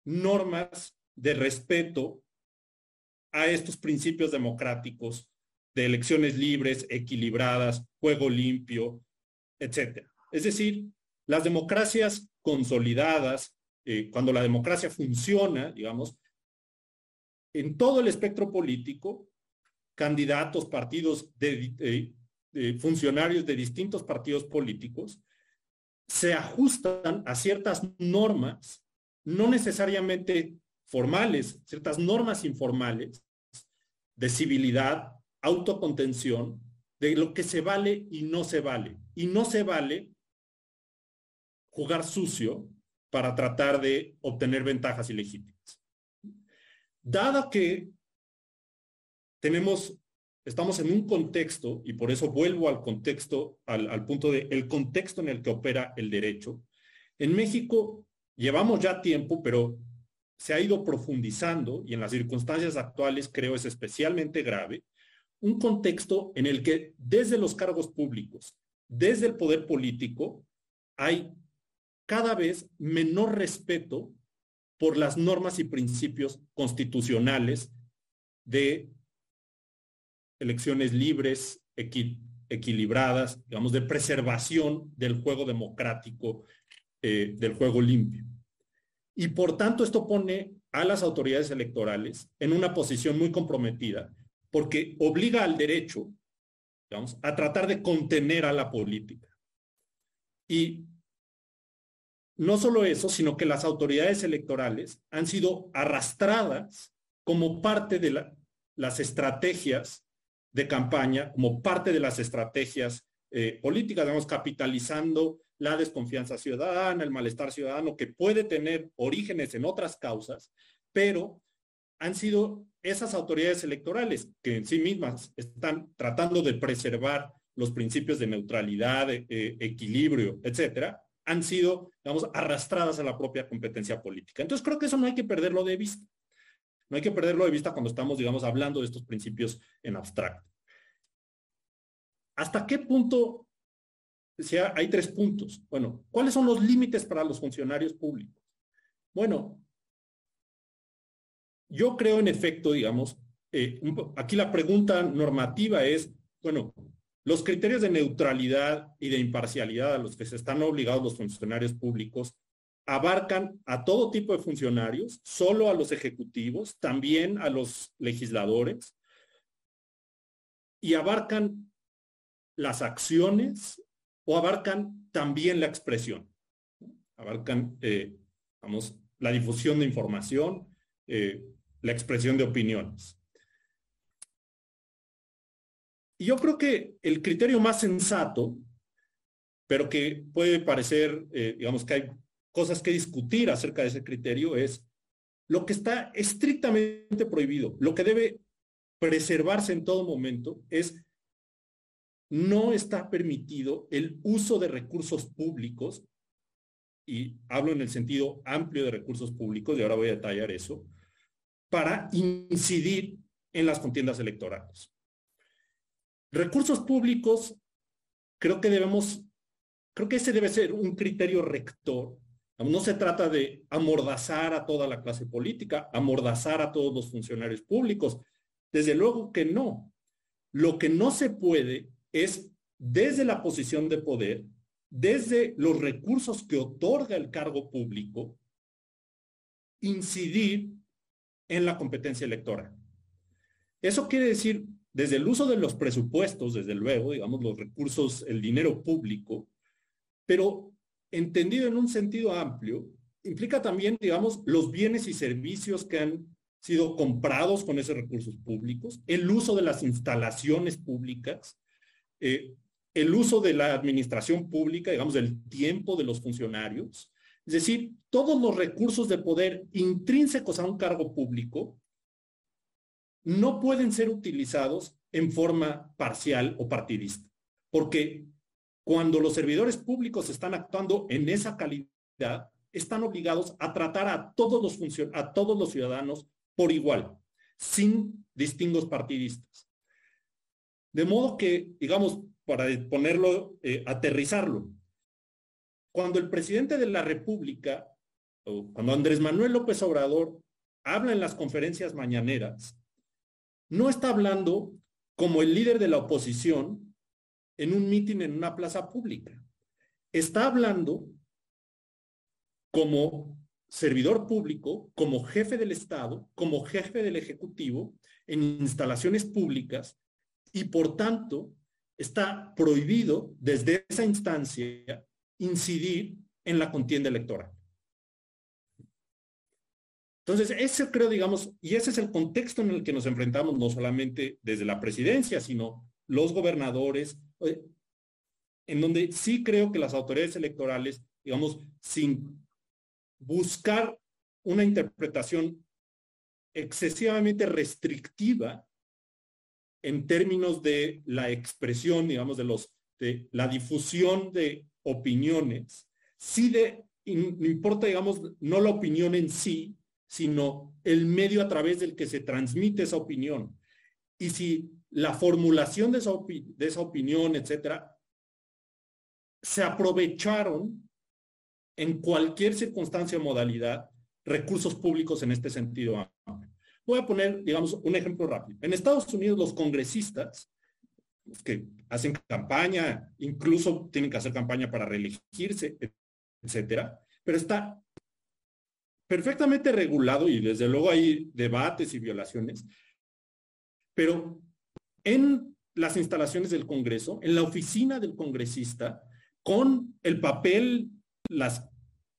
normas de respeto a estos principios democráticos de elecciones libres, equilibradas, juego limpio, etcétera. Es decir, las democracias consolidadas, eh, cuando la democracia funciona, digamos, en todo el espectro político, candidatos, partidos, de, funcionarios de distintos partidos políticos, se ajustan a ciertas normas, no necesariamente formales, ciertas normas informales de civilidad, autocontención, de lo que se vale y no se vale. Y no se vale jugar sucio para tratar de obtener ventajas ilegítimas. Dado que tenemos, estamos en un contexto, y por eso vuelvo al contexto, al, punto de el contexto en el que opera el derecho, en México llevamos ya tiempo, pero se ha ido profundizando y en las circunstancias actuales creo es especialmente grave, un contexto en el que desde los cargos públicos, desde el poder político, hay cada vez menor respeto por las normas y principios constitucionales de elecciones libres, equilibradas, digamos, de preservación del juego democrático, eh, del juego limpio. Y por tanto esto pone a las autoridades electorales en una posición muy comprometida, porque obliga al derecho, vamos, a tratar de contener a la política. Y no solo eso, sino que las autoridades electorales han sido arrastradas como parte de las estrategias de campaña, como parte de las estrategias eh, políticas, digamos, capitalizando la desconfianza ciudadana, el malestar ciudadano, que puede tener orígenes en otras causas, pero han sido esas autoridades electorales que en sí mismas están tratando de preservar los principios de neutralidad, eh, equilibrio, etcétera, han sido, digamos, arrastradas a la propia competencia política. Entonces creo que eso no hay que perderlo de vista. No hay que perderlo de vista cuando estamos, digamos, hablando de estos principios en abstracto. ¿Hasta qué punto? sea, hay tres puntos. Bueno, ¿cuáles son los límites para los funcionarios públicos? Bueno, yo creo en efecto, digamos, eh, aquí la pregunta normativa es, bueno, los criterios de neutralidad y de imparcialidad a los que se están obligados los funcionarios públicos abarcan a todo tipo de funcionarios, solo a los ejecutivos, también a los legisladores, y abarcan las acciones o abarcan también la expresión. Abarcan, eh, vamos, la difusión de información, eh, la expresión de opiniones. Y yo creo que el criterio más sensato, pero que puede parecer, eh, digamos que hay cosas que discutir acerca de ese criterio, es lo que está estrictamente prohibido, lo que debe preservarse en todo momento es no está permitido el uso de recursos públicos, y hablo en el sentido amplio de recursos públicos, y ahora voy a detallar eso, para incidir en las contiendas electorales. Recursos públicos, creo que debemos, creo que ese debe ser un criterio rector. No se trata de amordazar a toda la clase política, amordazar a todos los funcionarios públicos. Desde luego que no. Lo que no se puede es desde la posición de poder, desde los recursos que otorga el cargo público, incidir en la competencia electoral. Eso quiere decir desde el uso de los presupuestos, desde luego, digamos, los recursos, el dinero público, pero entendido en un sentido amplio, implica también, digamos, los bienes y servicios que han sido comprados con esos recursos públicos, el uso de las instalaciones públicas, eh, el uso de la administración pública, digamos, del tiempo de los funcionarios, es decir, todos los recursos de poder intrínsecos a un cargo público no pueden ser utilizados en forma parcial o partidista, porque cuando los servidores públicos están actuando en esa calidad, están obligados a tratar a todos los, a todos los ciudadanos por igual, sin distingos partidistas. De modo que, digamos, para ponerlo, eh, aterrizarlo, cuando el presidente de la República, cuando Andrés Manuel López Obrador habla en las conferencias mañaneras, no está hablando como el líder de la oposición en un mitin en una plaza pública. Está hablando como servidor público, como jefe del Estado, como jefe del Ejecutivo en instalaciones públicas y por tanto está prohibido desde esa instancia incidir en la contienda electoral. Entonces, ese creo, digamos, y ese es el contexto en el que nos enfrentamos, no solamente desde la presidencia, sino los gobernadores, eh, en donde sí creo que las autoridades electorales, digamos, sin buscar una interpretación excesivamente restrictiva en términos de la expresión, digamos, de los de la difusión de opiniones, sí de, no importa, digamos, no la opinión en sí, sino el medio a través del que se transmite esa opinión. Y si la formulación de esa, de esa opinión, etcétera, se aprovecharon en cualquier circunstancia o modalidad recursos públicos en este sentido. Voy a poner, digamos, un ejemplo rápido. En Estados Unidos, los congresistas que hacen campaña, incluso tienen que hacer campaña para reelegirse, etcétera, pero está perfectamente regulado y desde luego hay debates y violaciones, pero en las instalaciones del Congreso, en la oficina del congresista, con el papel, las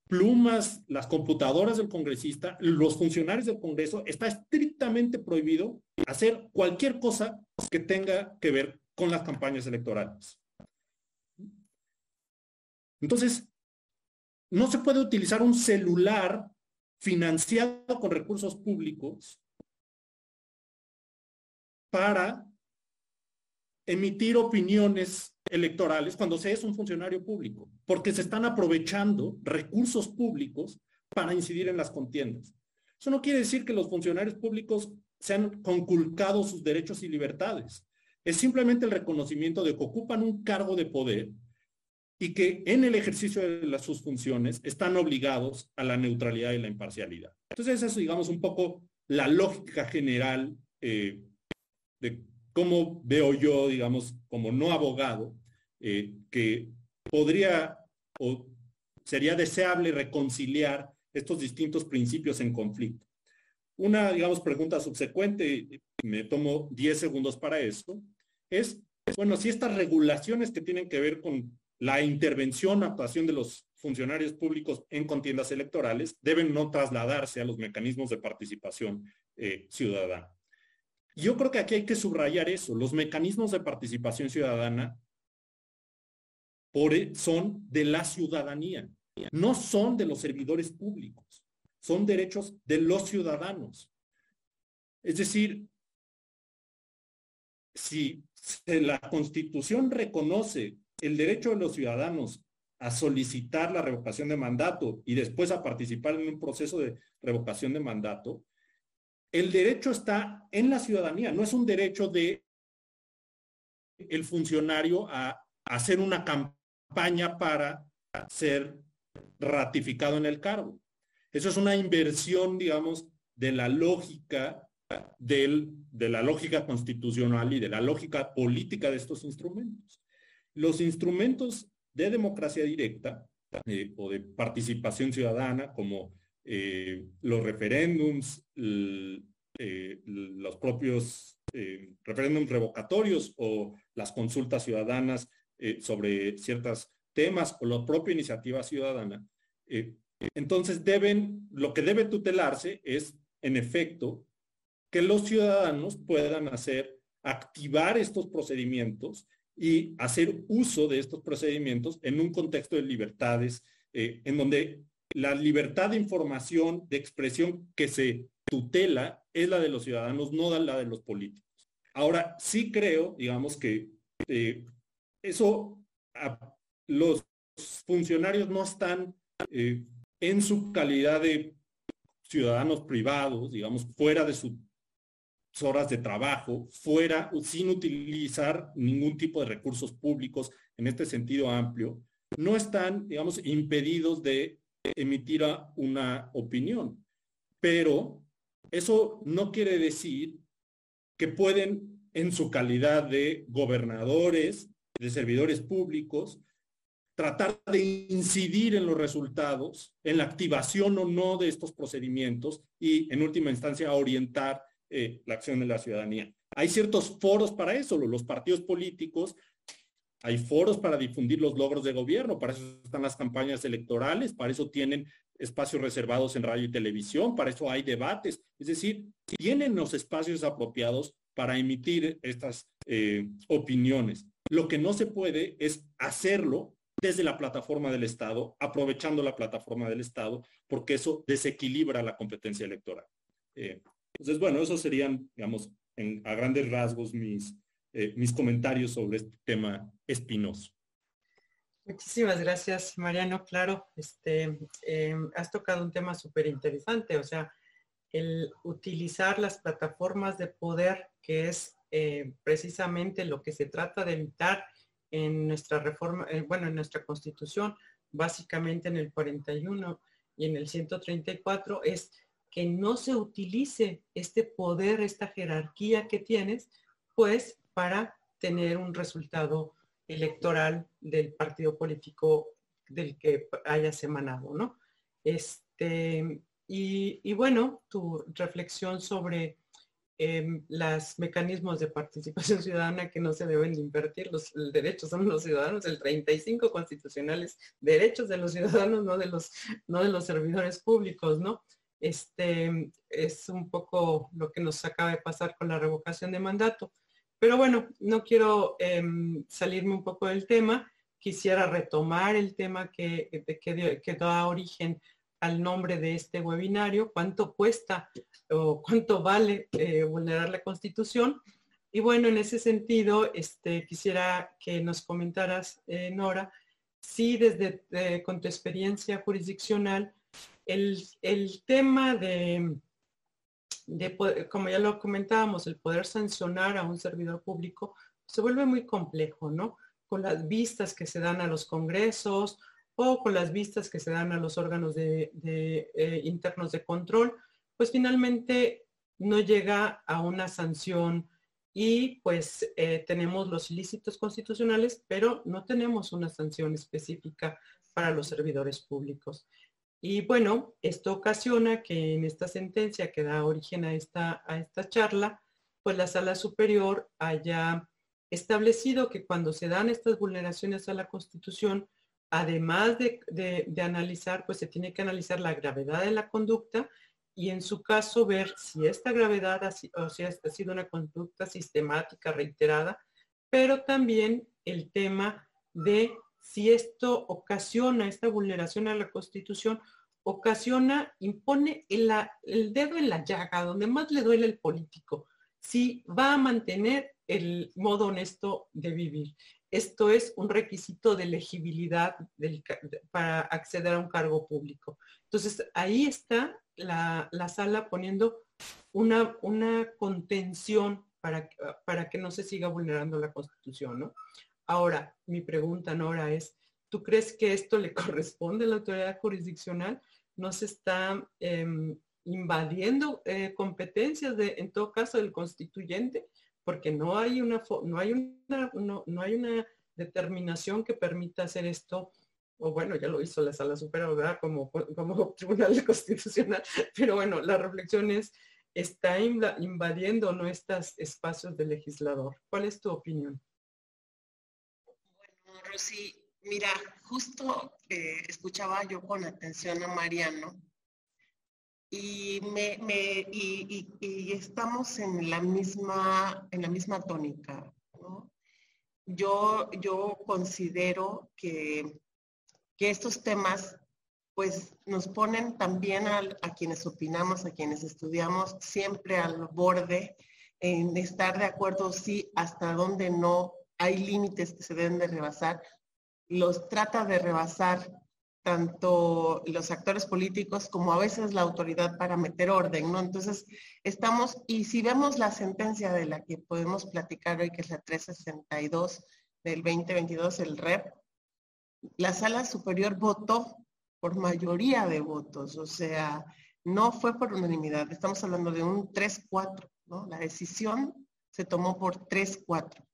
plumas, las computadoras del congresista, los funcionarios del Congreso, está estrictamente prohibido hacer cualquier cosa que tenga que ver con las campañas electorales. Entonces, no se puede utilizar un celular financiado con recursos públicos para emitir opiniones electorales cuando se es un funcionario público, porque se están aprovechando recursos públicos para incidir en las contiendas. Eso no quiere decir que los funcionarios públicos sean conculcados sus derechos y libertades. Es simplemente el reconocimiento de que ocupan un cargo de poder y que en el ejercicio de sus funciones están obligados a la neutralidad y la imparcialidad. Entonces, eso digamos un poco la lógica general eh, de cómo veo yo, digamos, como no abogado, eh, que podría o sería deseable reconciliar estos distintos principios en conflicto. Una, digamos, pregunta subsecuente, me tomo 10 segundos para esto, es, bueno, si estas regulaciones que tienen que ver con la intervención, actuación de los funcionarios públicos en contiendas electorales deben no trasladarse a los mecanismos de participación eh, ciudadana. Yo creo que aquí hay que subrayar eso. Los mecanismos de participación ciudadana e, son de la ciudadanía, no son de los servidores públicos, son derechos de los ciudadanos. Es decir, si la Constitución reconoce el derecho de los ciudadanos a solicitar la revocación de mandato y después a participar en un proceso de revocación de mandato, el derecho está en la ciudadanía, no es un derecho de el funcionario a, hacer una campaña para ser ratificado en el cargo. Eso es una inversión, digamos, de la lógica de la lógica constitucional y de la lógica política de estos instrumentos. Los instrumentos de democracia directa eh, o de participación ciudadana, como eh, los referéndums, eh, los propios referéndums revocatorios o las consultas ciudadanas sobre ciertos temas o la propia iniciativa ciudadana, entonces deben, lo que debe tutelarse es, en efecto, que los ciudadanos puedan hacer, activar estos procedimientos y hacer uso de estos procedimientos en un contexto de libertades, eh, en donde la libertad de información, de expresión que se tutela es la de los ciudadanos, no la de los políticos. Ahora, sí creo, digamos que eh, eso, los funcionarios no están eh, en su calidad de ciudadanos privados, digamos, fuera de sus horas de trabajo, fuera, sin utilizar ningún tipo de recursos públicos en este sentido amplio, no están, digamos, impedidos de emitir una opinión. Pero eso no quiere decir que pueden, en su calidad de gobernadores, de servidores públicos, tratar de incidir en los resultados, en la activación o no de estos procedimientos y, en última instancia, orientar eh, la acción de la ciudadanía. Hay ciertos foros para eso, los partidos políticos, hay foros para difundir los logros de gobierno, para eso están las campañas electorales, para eso tienen espacios reservados en radio y televisión, para eso hay debates, es decir, tienen los espacios apropiados para emitir estas eh, opiniones. Lo que no se puede es hacerlo desde la plataforma del Estado, aprovechando la plataforma del Estado, porque eso desequilibra la competencia electoral. Eh, entonces, bueno, esos serían, digamos, a grandes rasgos mis, eh, mis comentarios sobre este tema espinoso. Muchísimas gracias, Mariano. Claro, este, em, has tocado un tema súper interesante, o sea, el utilizar las plataformas de poder, que es eh, precisamente lo que se trata de evitar en nuestra reforma, eh, bueno, en nuestra constitución, básicamente en el 41 y en el 134, es que no se utilice este poder, esta jerarquía que tienes, pues para tener un resultado electoral del partido político del que hayas emanado, ¿no? Este, y, bueno, tu reflexión sobre eh, los mecanismos de participación ciudadana que no se deben de invertir. Los derechos son los ciudadanos, el 35 constitucionales, derechos de los ciudadanos, no de los, no de los servidores públicos, ¿no? Este es un poco lo que nos acaba de pasar con la revocación de mandato. Pero bueno, no quiero em, salirme un poco del tema. Quisiera retomar el tema que, que, da origen al nombre de este webinario, cuánto cuesta o cuánto vale eh, vulnerar la Constitución. Y bueno, en ese sentido, este, quisiera que nos comentaras, eh, Nora, si desde eh, con tu experiencia jurisdiccional, el, tema de, de, como ya lo comentábamos, el poder sancionar a un servidor público se vuelve muy complejo, ¿no? Con las vistas que se dan a los congresos o con las vistas que se dan a los órganos de, eh, internos de control, pues finalmente no llega a una sanción y pues eh, tenemos los ilícitos constitucionales, pero no tenemos una sanción específica para los servidores públicos. Y bueno, esto ocasiona que en esta sentencia que da origen a esta, a esta charla, pues la sala superior haya establecido que cuando se dan estas vulneraciones a la Constitución, además de, analizar, pues se tiene que analizar la gravedad de la conducta y en su caso ver si esta gravedad ha, o si ha sido una conducta sistemática, reiterada, pero también el tema de si esto ocasiona, esta vulneración a la Constitución, ocasiona, impone el, dedo en la llaga, donde más le duele el político, si va a mantener el modo honesto de vivir. Esto es un requisito de elegibilidad para acceder a un cargo público. Entonces, ahí está la, sala poniendo una, una contención para, para, que no se siga vulnerando la Constitución, ¿no? Ahora, mi pregunta, Nora, es, ¿tú crees que esto le corresponde a la autoridad jurisdiccional? ¿No se está em, invadiendo eh, competencias de, en todo caso, del constituyente? porque no hay una, no hay una, no, hay una determinación que permita hacer esto o bueno, ya lo hizo la sala superior, ¿verdad? Como, como tribunal constitucional, pero bueno, la reflexión es, ¿está invadiendo no estos espacios del legislador? ¿Cuál es tu opinión? Bueno, Rosy, mira, justo eh, escuchaba yo con atención a Mariano y, estamos en la misma, en la misma tónica. Yo, yo considero que, que estos temas pues nos ponen también a, a, quienes opinamos, a quienes estudiamos, siempre al borde en estar de acuerdo sí hasta donde no hay límites que se deben de rebasar. Los trata de rebasar tanto los actores políticos como a veces la autoridad para meter orden, ¿no? Entonces, estamos, y si vemos la sentencia de la que podemos platicar hoy, que es la 362 del 2022, el REP, la sala superior votó por mayoría de votos, o sea, no fue por unanimidad, estamos hablando de un 3-4, ¿no? La decisión se tomó por 3-4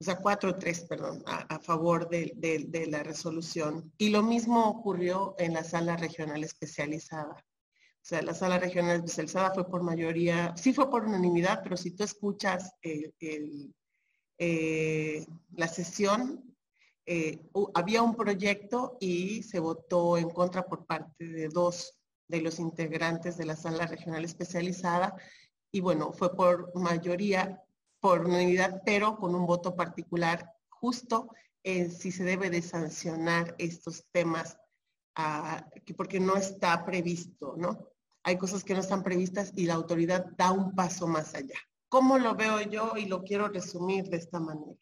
o sea, 4-3, perdón, a, favor de, la resolución. Y lo mismo ocurrió en la sala regional especializada. O sea, la sala regional especializada fue por mayoría, sí fue por unanimidad, pero si tú escuchas eh, la sesión, eh, había un proyecto y se votó en contra por parte de dos de los integrantes de la sala regional especializada. Y bueno, fue por mayoría por unanimidad, pero con un voto particular justo en si se debe de sancionar estos temas, ah, porque no está previsto, ¿no? Hay cosas que no están previstas y la autoridad da un paso más allá. ¿Cómo lo veo yo? Y lo quiero resumir de esta manera.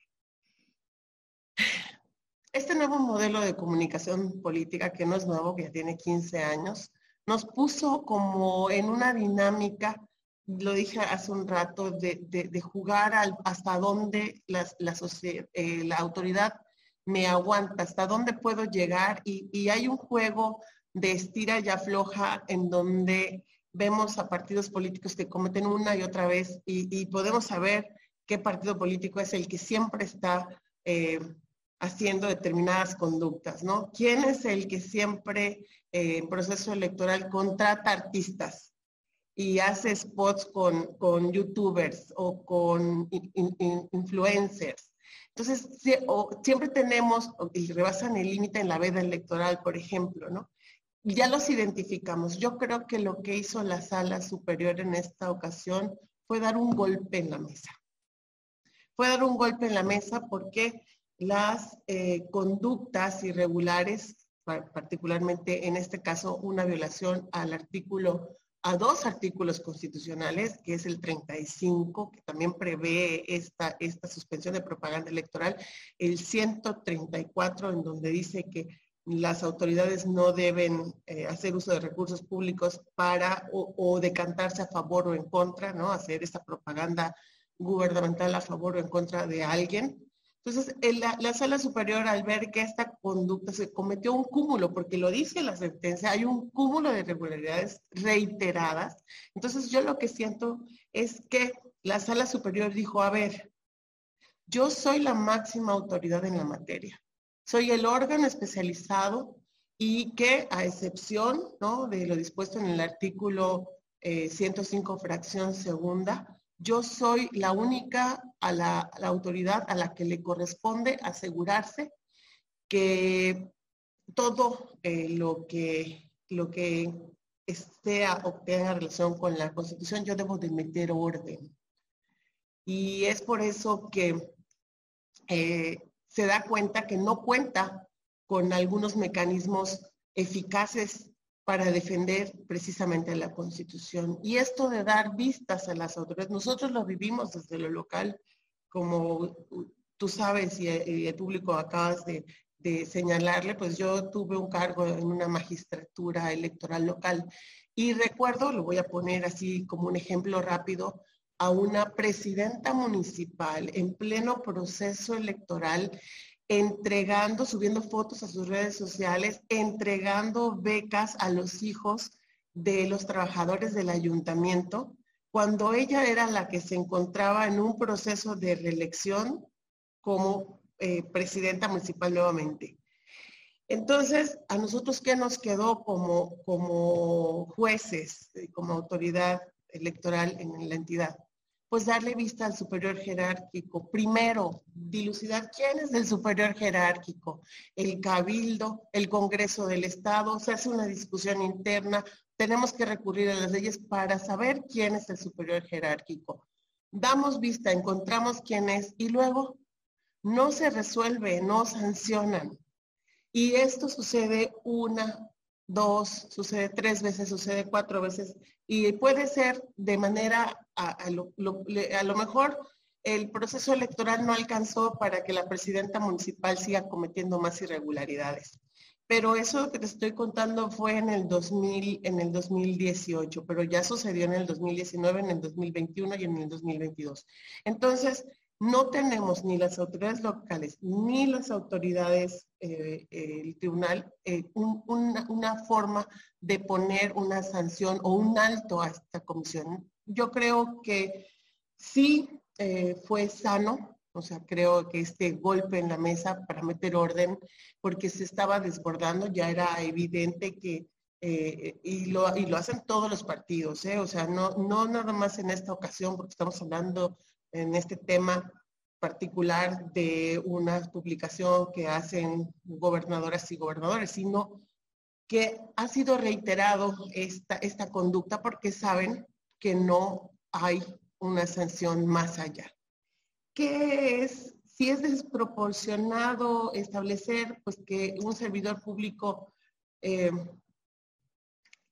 Este nuevo modelo de comunicación política, que no es nuevo, que ya tiene 15 años, nos puso como en una dinámica lo dije hace un rato, de, jugar al, hasta dónde la, eh, la, autoridad me aguanta, hasta dónde puedo llegar. Y, hay un juego de estira y afloja en donde vemos a partidos políticos que cometen una y otra vez y, podemos saber qué partido político es el que siempre está eh, haciendo determinadas conductas, ¿no? ¿Quién es el que siempre eh, en proceso electoral contrata artistas? Y hace spots con, con youtubers o con influencers. Entonces, siempre tenemos, y rebasan el límite en la veda electoral, por ejemplo, ¿no? Ya los identificamos. Yo creo que lo que hizo la sala superior en esta ocasión fue dar un golpe en la mesa. Fue dar un golpe en la mesa porque las eh, conductas irregulares, particularmente en este caso una violación al artículo a dos artículos constitucionales, que es el 35, que también prevé esta, esta suspensión de propaganda electoral, el 134, en donde dice que las autoridades no deben eh, hacer uso de recursos públicos para o, decantarse a favor o en contra, ¿no? Hacer esta propaganda gubernamental a favor o en contra de alguien. Entonces, la, sala superior al ver que esta conducta se cometió un cúmulo, porque lo dice la sentencia, hay un cúmulo de irregularidades reiteradas. Entonces, yo lo que siento es que la sala superior dijo, a ver, yo soy la máxima autoridad en la materia. Soy el órgano especializado y que a excepción ¿no? de lo dispuesto en el artículo 105 eh, fracción segunda, yo soy la única a la, autoridad a la que le corresponde asegurarse que todo eh, lo, que, lo que esté o tenga relación con la Constitución, yo debo de meter orden. Y es por eso que eh, se da cuenta que no cuenta con algunos mecanismos eficaces para defender precisamente la Constitución. Y esto de dar vistas a las autoridades, nosotros lo vivimos desde lo local, como tú sabes y, el público acabas de, de señalarle, pues yo tuve un cargo en una magistratura electoral local y recuerdo, lo voy a poner así como un ejemplo rápido, a una presidenta municipal en pleno proceso electoral entregando, subiendo fotos a sus redes sociales, entregando becas a los hijos de los trabajadores del ayuntamiento, cuando ella era la que se encontraba en un proceso de reelección como eh, presidenta municipal nuevamente. Entonces, a nosotros, ¿qué nos quedó como, como jueces, como autoridad electoral en la entidad? Pues darle vista al superior jerárquico. Primero, dilucidar quién es el superior jerárquico, el cabildo, el Congreso del Estado, se hace una discusión interna, tenemos que recurrir a las leyes para saber quién es el superior jerárquico. Damos vista, encontramos quién es y luego no se resuelve, no sancionan. Y esto sucede una, dos, sucede tres veces, sucede cuatro veces y puede ser de manera, a, lo, mejor el proceso electoral no alcanzó para que la presidenta municipal siga cometiendo más irregularidades. Pero eso que te estoy contando fue en el 2000, en el 2018, pero ya sucedió en el 2019, en el 2021 y en el 2022. Entonces, no tenemos ni las autoridades locales ni las autoridades, eh, el tribunal, eh, una, forma de poner una sanción o un alto a esta comisión. Yo creo que sí eh, fue sano, o sea, creo que este golpe en la mesa para meter orden, porque se estaba desbordando, ya era evidente que y, lo, y lo hacen todos los partidos, o sea, no, no nada más en esta ocasión, porque estamos hablando en este tema particular de una publicación que hacen gobernadoras y gobernadores, sino que ha sido reiterado esta, esta conducta porque saben que no hay una sanción más allá. ¿Qué es? Si es desproporcionado establecer pues, que un servidor público eh,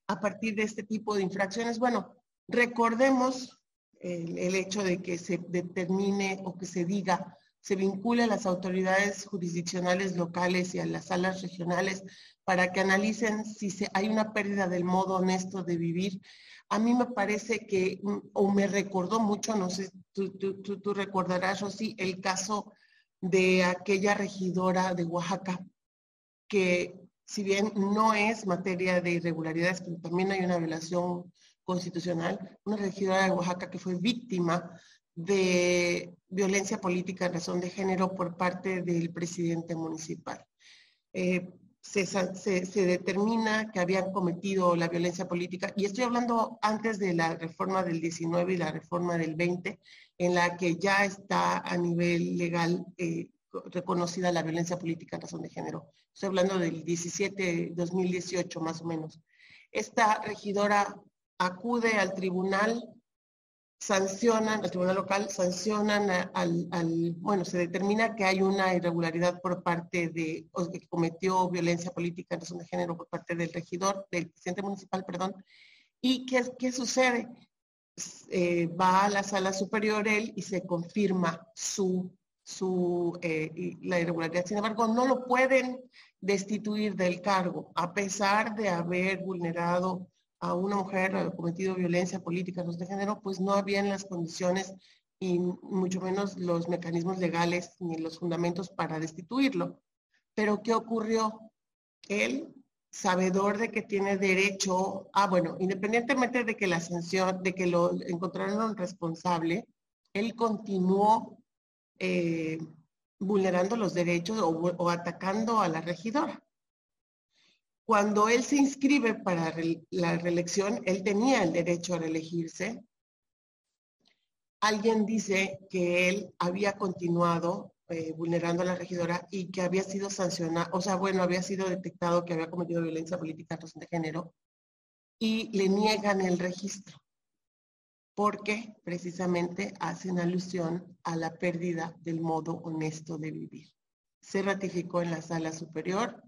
a partir de este tipo de infracciones, bueno, recordemos el, hecho de que se determine o que se diga, se vincule a las autoridades jurisdiccionales locales y a las salas regionales para que analicen si se, hay una pérdida del modo honesto de vivir. A mí me parece que, o me recordó mucho, no sé, tú, tú, tú, tú recordarás, Rosy, el caso de aquella regidora de Oaxaca, que si bien no es materia de irregularidades, pero también hay una violación constitucional, una regidora de Oaxaca que fue víctima de violencia política en razón de género por parte del presidente municipal. Eh, se, determina que habían cometido la violencia política, y estoy hablando antes de la reforma del 19 y la reforma del 20, en la que ya está a nivel legal eh, reconocida la violencia política en razón de género. Estoy hablando del 17, 2018 más o menos. Esta regidora acude al tribunal sancionan, el tribunal local sancionan al, bueno, se determina que hay una irregularidad por parte de, o que cometió violencia política en razón de género por parte del regidor, del presidente municipal, perdón. ¿Y qué, qué sucede? Eh, va a la sala superior él y se confirma su, su, eh, la irregularidad. Sin embargo, no lo pueden destituir del cargo, a pesar de haber vulnerado a una mujer ha cometido violencia política de género, pues no habían las condiciones y mucho menos los mecanismos legales ni los fundamentos para destituirlo. Pero ¿qué ocurrió? Él, sabedor de que tiene derecho, ah, bueno, independientemente de que la sanción, de que lo encontraron responsable, él continuó eh, vulnerando los derechos o atacando a la regidora. Cuando él se inscribe para la reelección, él tenía el derecho a reelegirse. Alguien dice que él había continuado eh, vulnerando a la regidora y que había sido sancionado, o sea, bueno, había sido detectado que había cometido violencia política de género y le niegan el registro porque precisamente hacen alusión a la pérdida del modo honesto de vivir. Se ratificó en la sala superior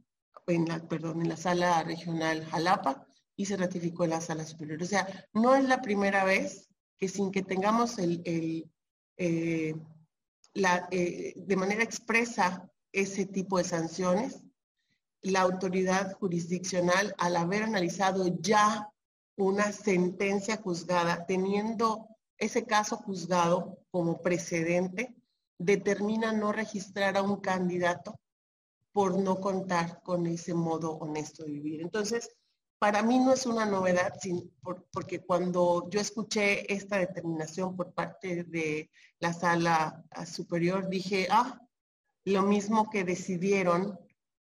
en la, perdón, en la sala regional Jalapa y se ratificó en la sala superior. O sea, no es la primera vez que sin que tengamos el, eh, la, eh, de manera expresa ese tipo de sanciones, la autoridad jurisdiccional, al haber analizado ya una sentencia juzgada, teniendo ese caso juzgado como precedente, determina no registrar a un candidato por no contar con ese modo honesto de vivir. Entonces, para mí no es una novedad, porque cuando yo escuché esta determinación por parte de la sala superior, dije, ah, lo mismo que decidieron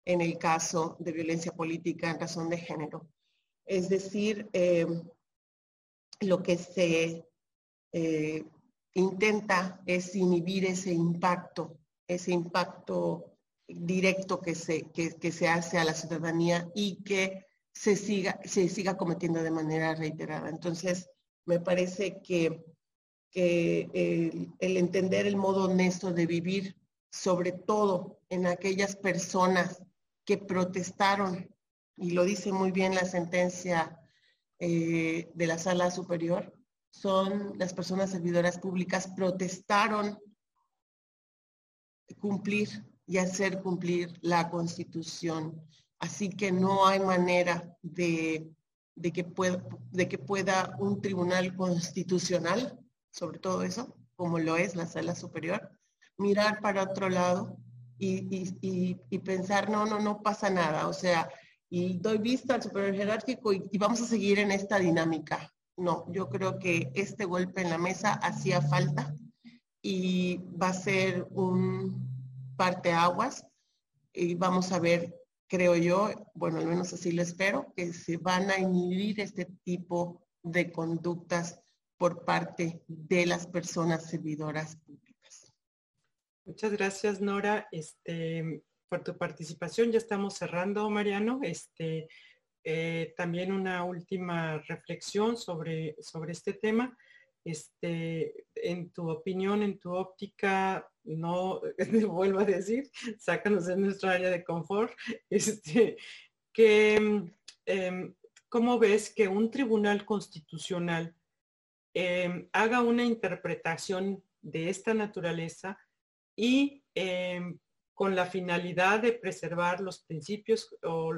en el caso de violencia política en razón de género. Es decir, eh, lo que se eh, intenta es inhibir ese impacto, ese impacto directo que se, que, se hace a la ciudadanía y que se siga, se siga cometiendo de manera reiterada. Entonces, me parece que, el, el, entender el modo honesto de vivir, sobre todo en aquellas personas que protestaron, y lo dice muy bien la sentencia eh, de la sala superior, son las personas servidoras públicas, protestaron cumplir y hacer cumplir la Constitución. Así que no hay manera de, que, pueda, de que pueda un tribunal constitucional, sobre todo eso, como lo es la sala superior, mirar para otro lado y, pensar, no, no, no pasa nada. O sea, y doy vista al superior jerárquico y, vamos a seguir en esta dinámica. No, yo creo que este golpe en la mesa hacía falta y va a ser un, parte aguas y vamos a ver, creo yo, bueno, al menos así lo espero, que se van a inhibir este tipo de conductas por parte de las personas servidoras públicas. Muchas gracias, Nora, este, por tu participación. Ya estamos cerrando, Mariano. Este, eh, también una última reflexión sobre, sobre este tema. Este, en tu opinión, en tu óptica, no, vuelvo a decir, sácanos de nuestra área de confort, este, que, em, ¿cómo ves que un tribunal constitucional em, haga una interpretación de esta naturaleza y em, con la finalidad de preservar los principios o,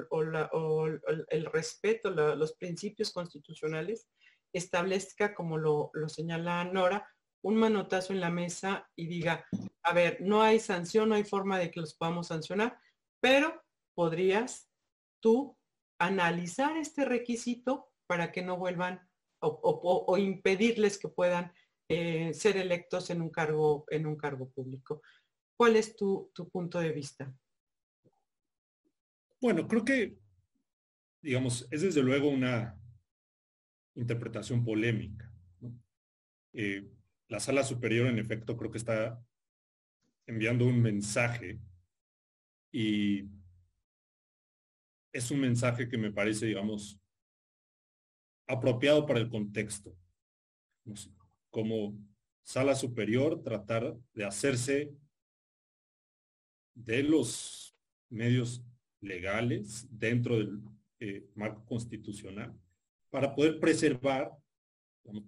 el respeto, los principios constitucionales, establezca, como lo, lo señala Nora, un manotazo en la mesa y diga, a ver, no hay sanción, no hay forma de que los podamos sancionar, pero podrías tú analizar este requisito para que no vuelvan o, impedirles que puedan eh, ser electos en un cargo, en un cargo público. ¿Cuál es tu, tu punto de vista? Bueno, creo que, digamos, es desde luego una interpretación polémica. Eh, la sala superior, en efecto, creo que está enviando un mensaje y es un mensaje que me parece, digamos, apropiado para el contexto. Como sala superior, tratar de hacerse de los medios legales dentro del eh, marco constitucional para poder preservar,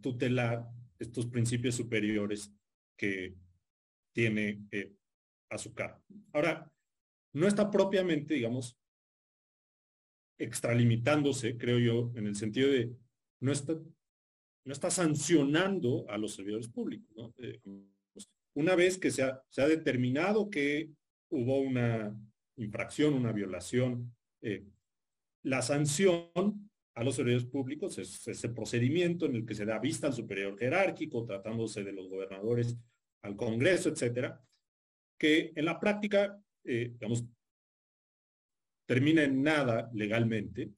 tutelar estos principios superiores que tiene eh, a su cargo. Ahora, no está propiamente, digamos, extralimitándose, creo yo, en el sentido de no está, no está sancionando a los servidores públicos. Eh, una vez que se ha, se ha, determinado que hubo una infracción, una violación, eh, la sanción a los servidores públicos es ese procedimiento en el que se da vista al superior jerárquico, tratándose de los gobernadores al Congreso, etcétera, que en la práctica, eh, digamos, termina en nada legalmente,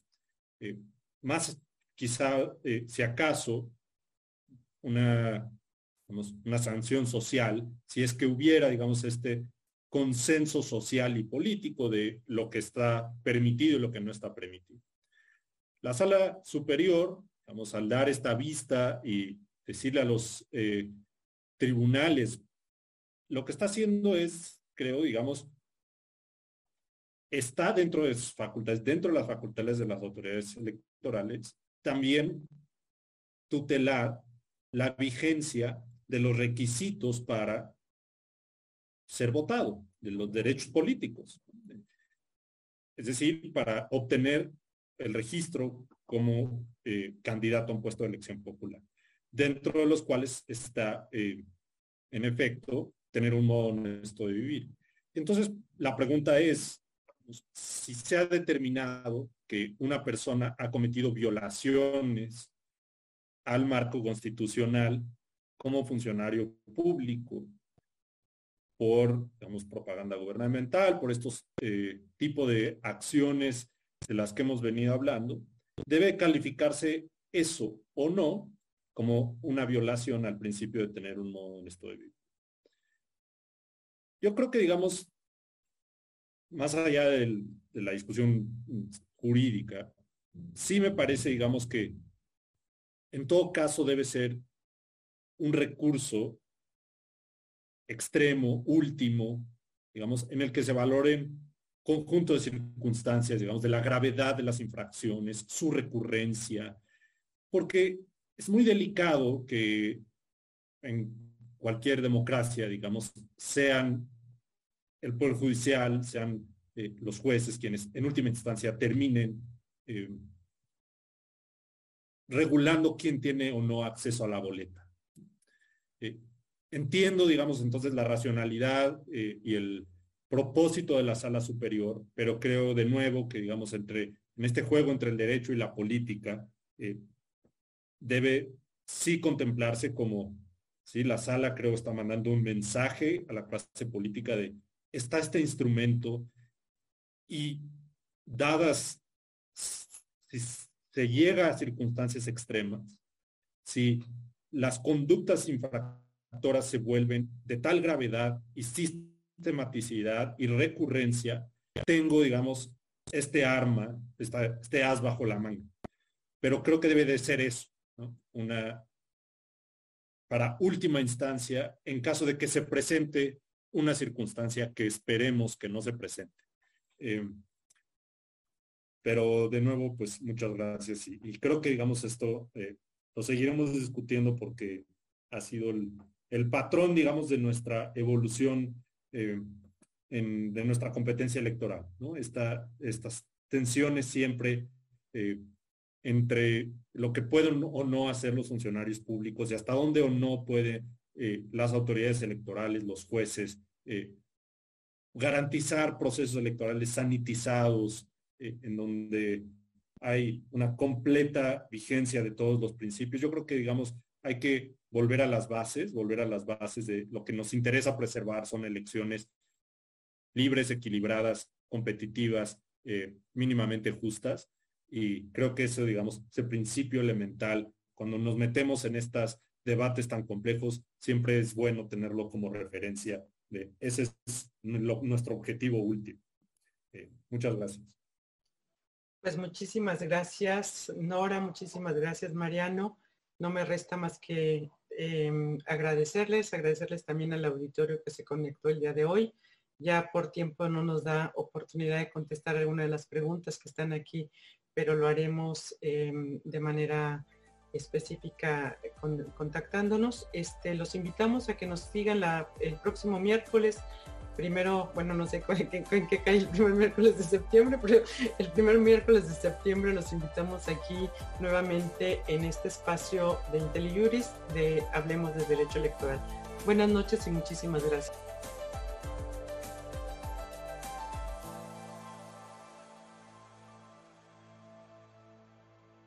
eh, más quizá, eh, si acaso, una, una sanción social, si es que hubiera, digamos, este consenso social y político de lo que está permitido y lo que no está permitido. La sala superior, vamos al dar esta vista y decirle a los eh, tribunales, lo que está haciendo es, creo, digamos, está dentro de sus facultades, dentro de las facultades de las autoridades electorales, también tutelar la vigencia de los requisitos para ser votado, de los derechos políticos. Es decir, para obtener el registro como eh, candidato a un puesto de elección popular, dentro de los cuales está, eh, en efecto, tener un modo honesto de vivir. Entonces, la pregunta es, si se ha determinado que una persona ha cometido violaciones al marco constitucional como funcionario público por, digamos, propaganda gubernamental, por estos eh, tipos de acciones de las que hemos venido hablando, debe calificarse eso o no como una violación al principio de tener un modo honesto de vida. Yo creo que, digamos, más allá de la discusión jurídica, sí me parece, digamos, que en todo caso debe ser un recurso extremo, último, digamos, en el que se valoren conjunto de circunstancias, digamos, de la gravedad de las infracciones, su recurrencia, porque es muy delicado que en cualquier democracia, digamos, sean el Poder Judicial, sean eh, los jueces quienes en última instancia terminen eh, regulando quién tiene o no acceso a la boleta. Eh, entiendo, digamos, entonces la racionalidad y el propósito de la sala superior, pero creo de nuevo que, digamos, entre, en este juego entre el derecho y la política, debe sí contemplarse como, sí, la sala creo está mandando un mensaje a la clase política de está este instrumento y dadas, si se llega a circunstancias extremas, si las conductas infractoras se vuelven de tal gravedad y sistematicidad y recurrencia, tengo, digamos, este arma, este as bajo la manga. Pero creo que debe de ser eso, una para última instancia, en caso de que se presente una circunstancia que esperemos que no se presente. Eh, pero de nuevo, pues muchas gracias y, creo que digamos esto eh, lo seguiremos discutiendo porque ha sido el, patrón, digamos, de nuestra evolución eh, en, de nuestra competencia electoral, estas tensiones siempre entre lo que pueden o no hacer los funcionarios públicos y hasta dónde o no puede las autoridades electorales, los jueces, eh, garantizar procesos electorales sanitizados, eh, en donde hay una completa vigencia de todos los principios. Yo creo que, digamos, hay que volver a las bases, volver a las bases de lo que nos interesa preservar son elecciones libres, equilibradas, competitivas, eh, mínimamente justas. Y creo que eso, digamos, ese principio elemental, cuando nos metemos en estos debates tan complejos, siempre es bueno tenerlo como referencia. Ese es nuestro objetivo último. Eh, muchas gracias. Pues muchísimas gracias, Nora, muchísimas gracias, Mariano. No me resta más que em, agradecerles, agradecerles también al auditorio que se conectó el día de hoy. Ya por tiempo no nos da oportunidad de contestar alguna de las preguntas que están aquí, pero lo haremos em, de manera específica contactándonos. Este, los invitamos a que nos sigan el próximo miércoles primero, bueno, no sé en qué cae el primer miércoles de septiembre, pero el primer miércoles de septiembre los invitamos aquí nuevamente en este espacio de IntelliJuris de Hablemos de Derecho Electoral. Buenas noches y muchísimas gracias.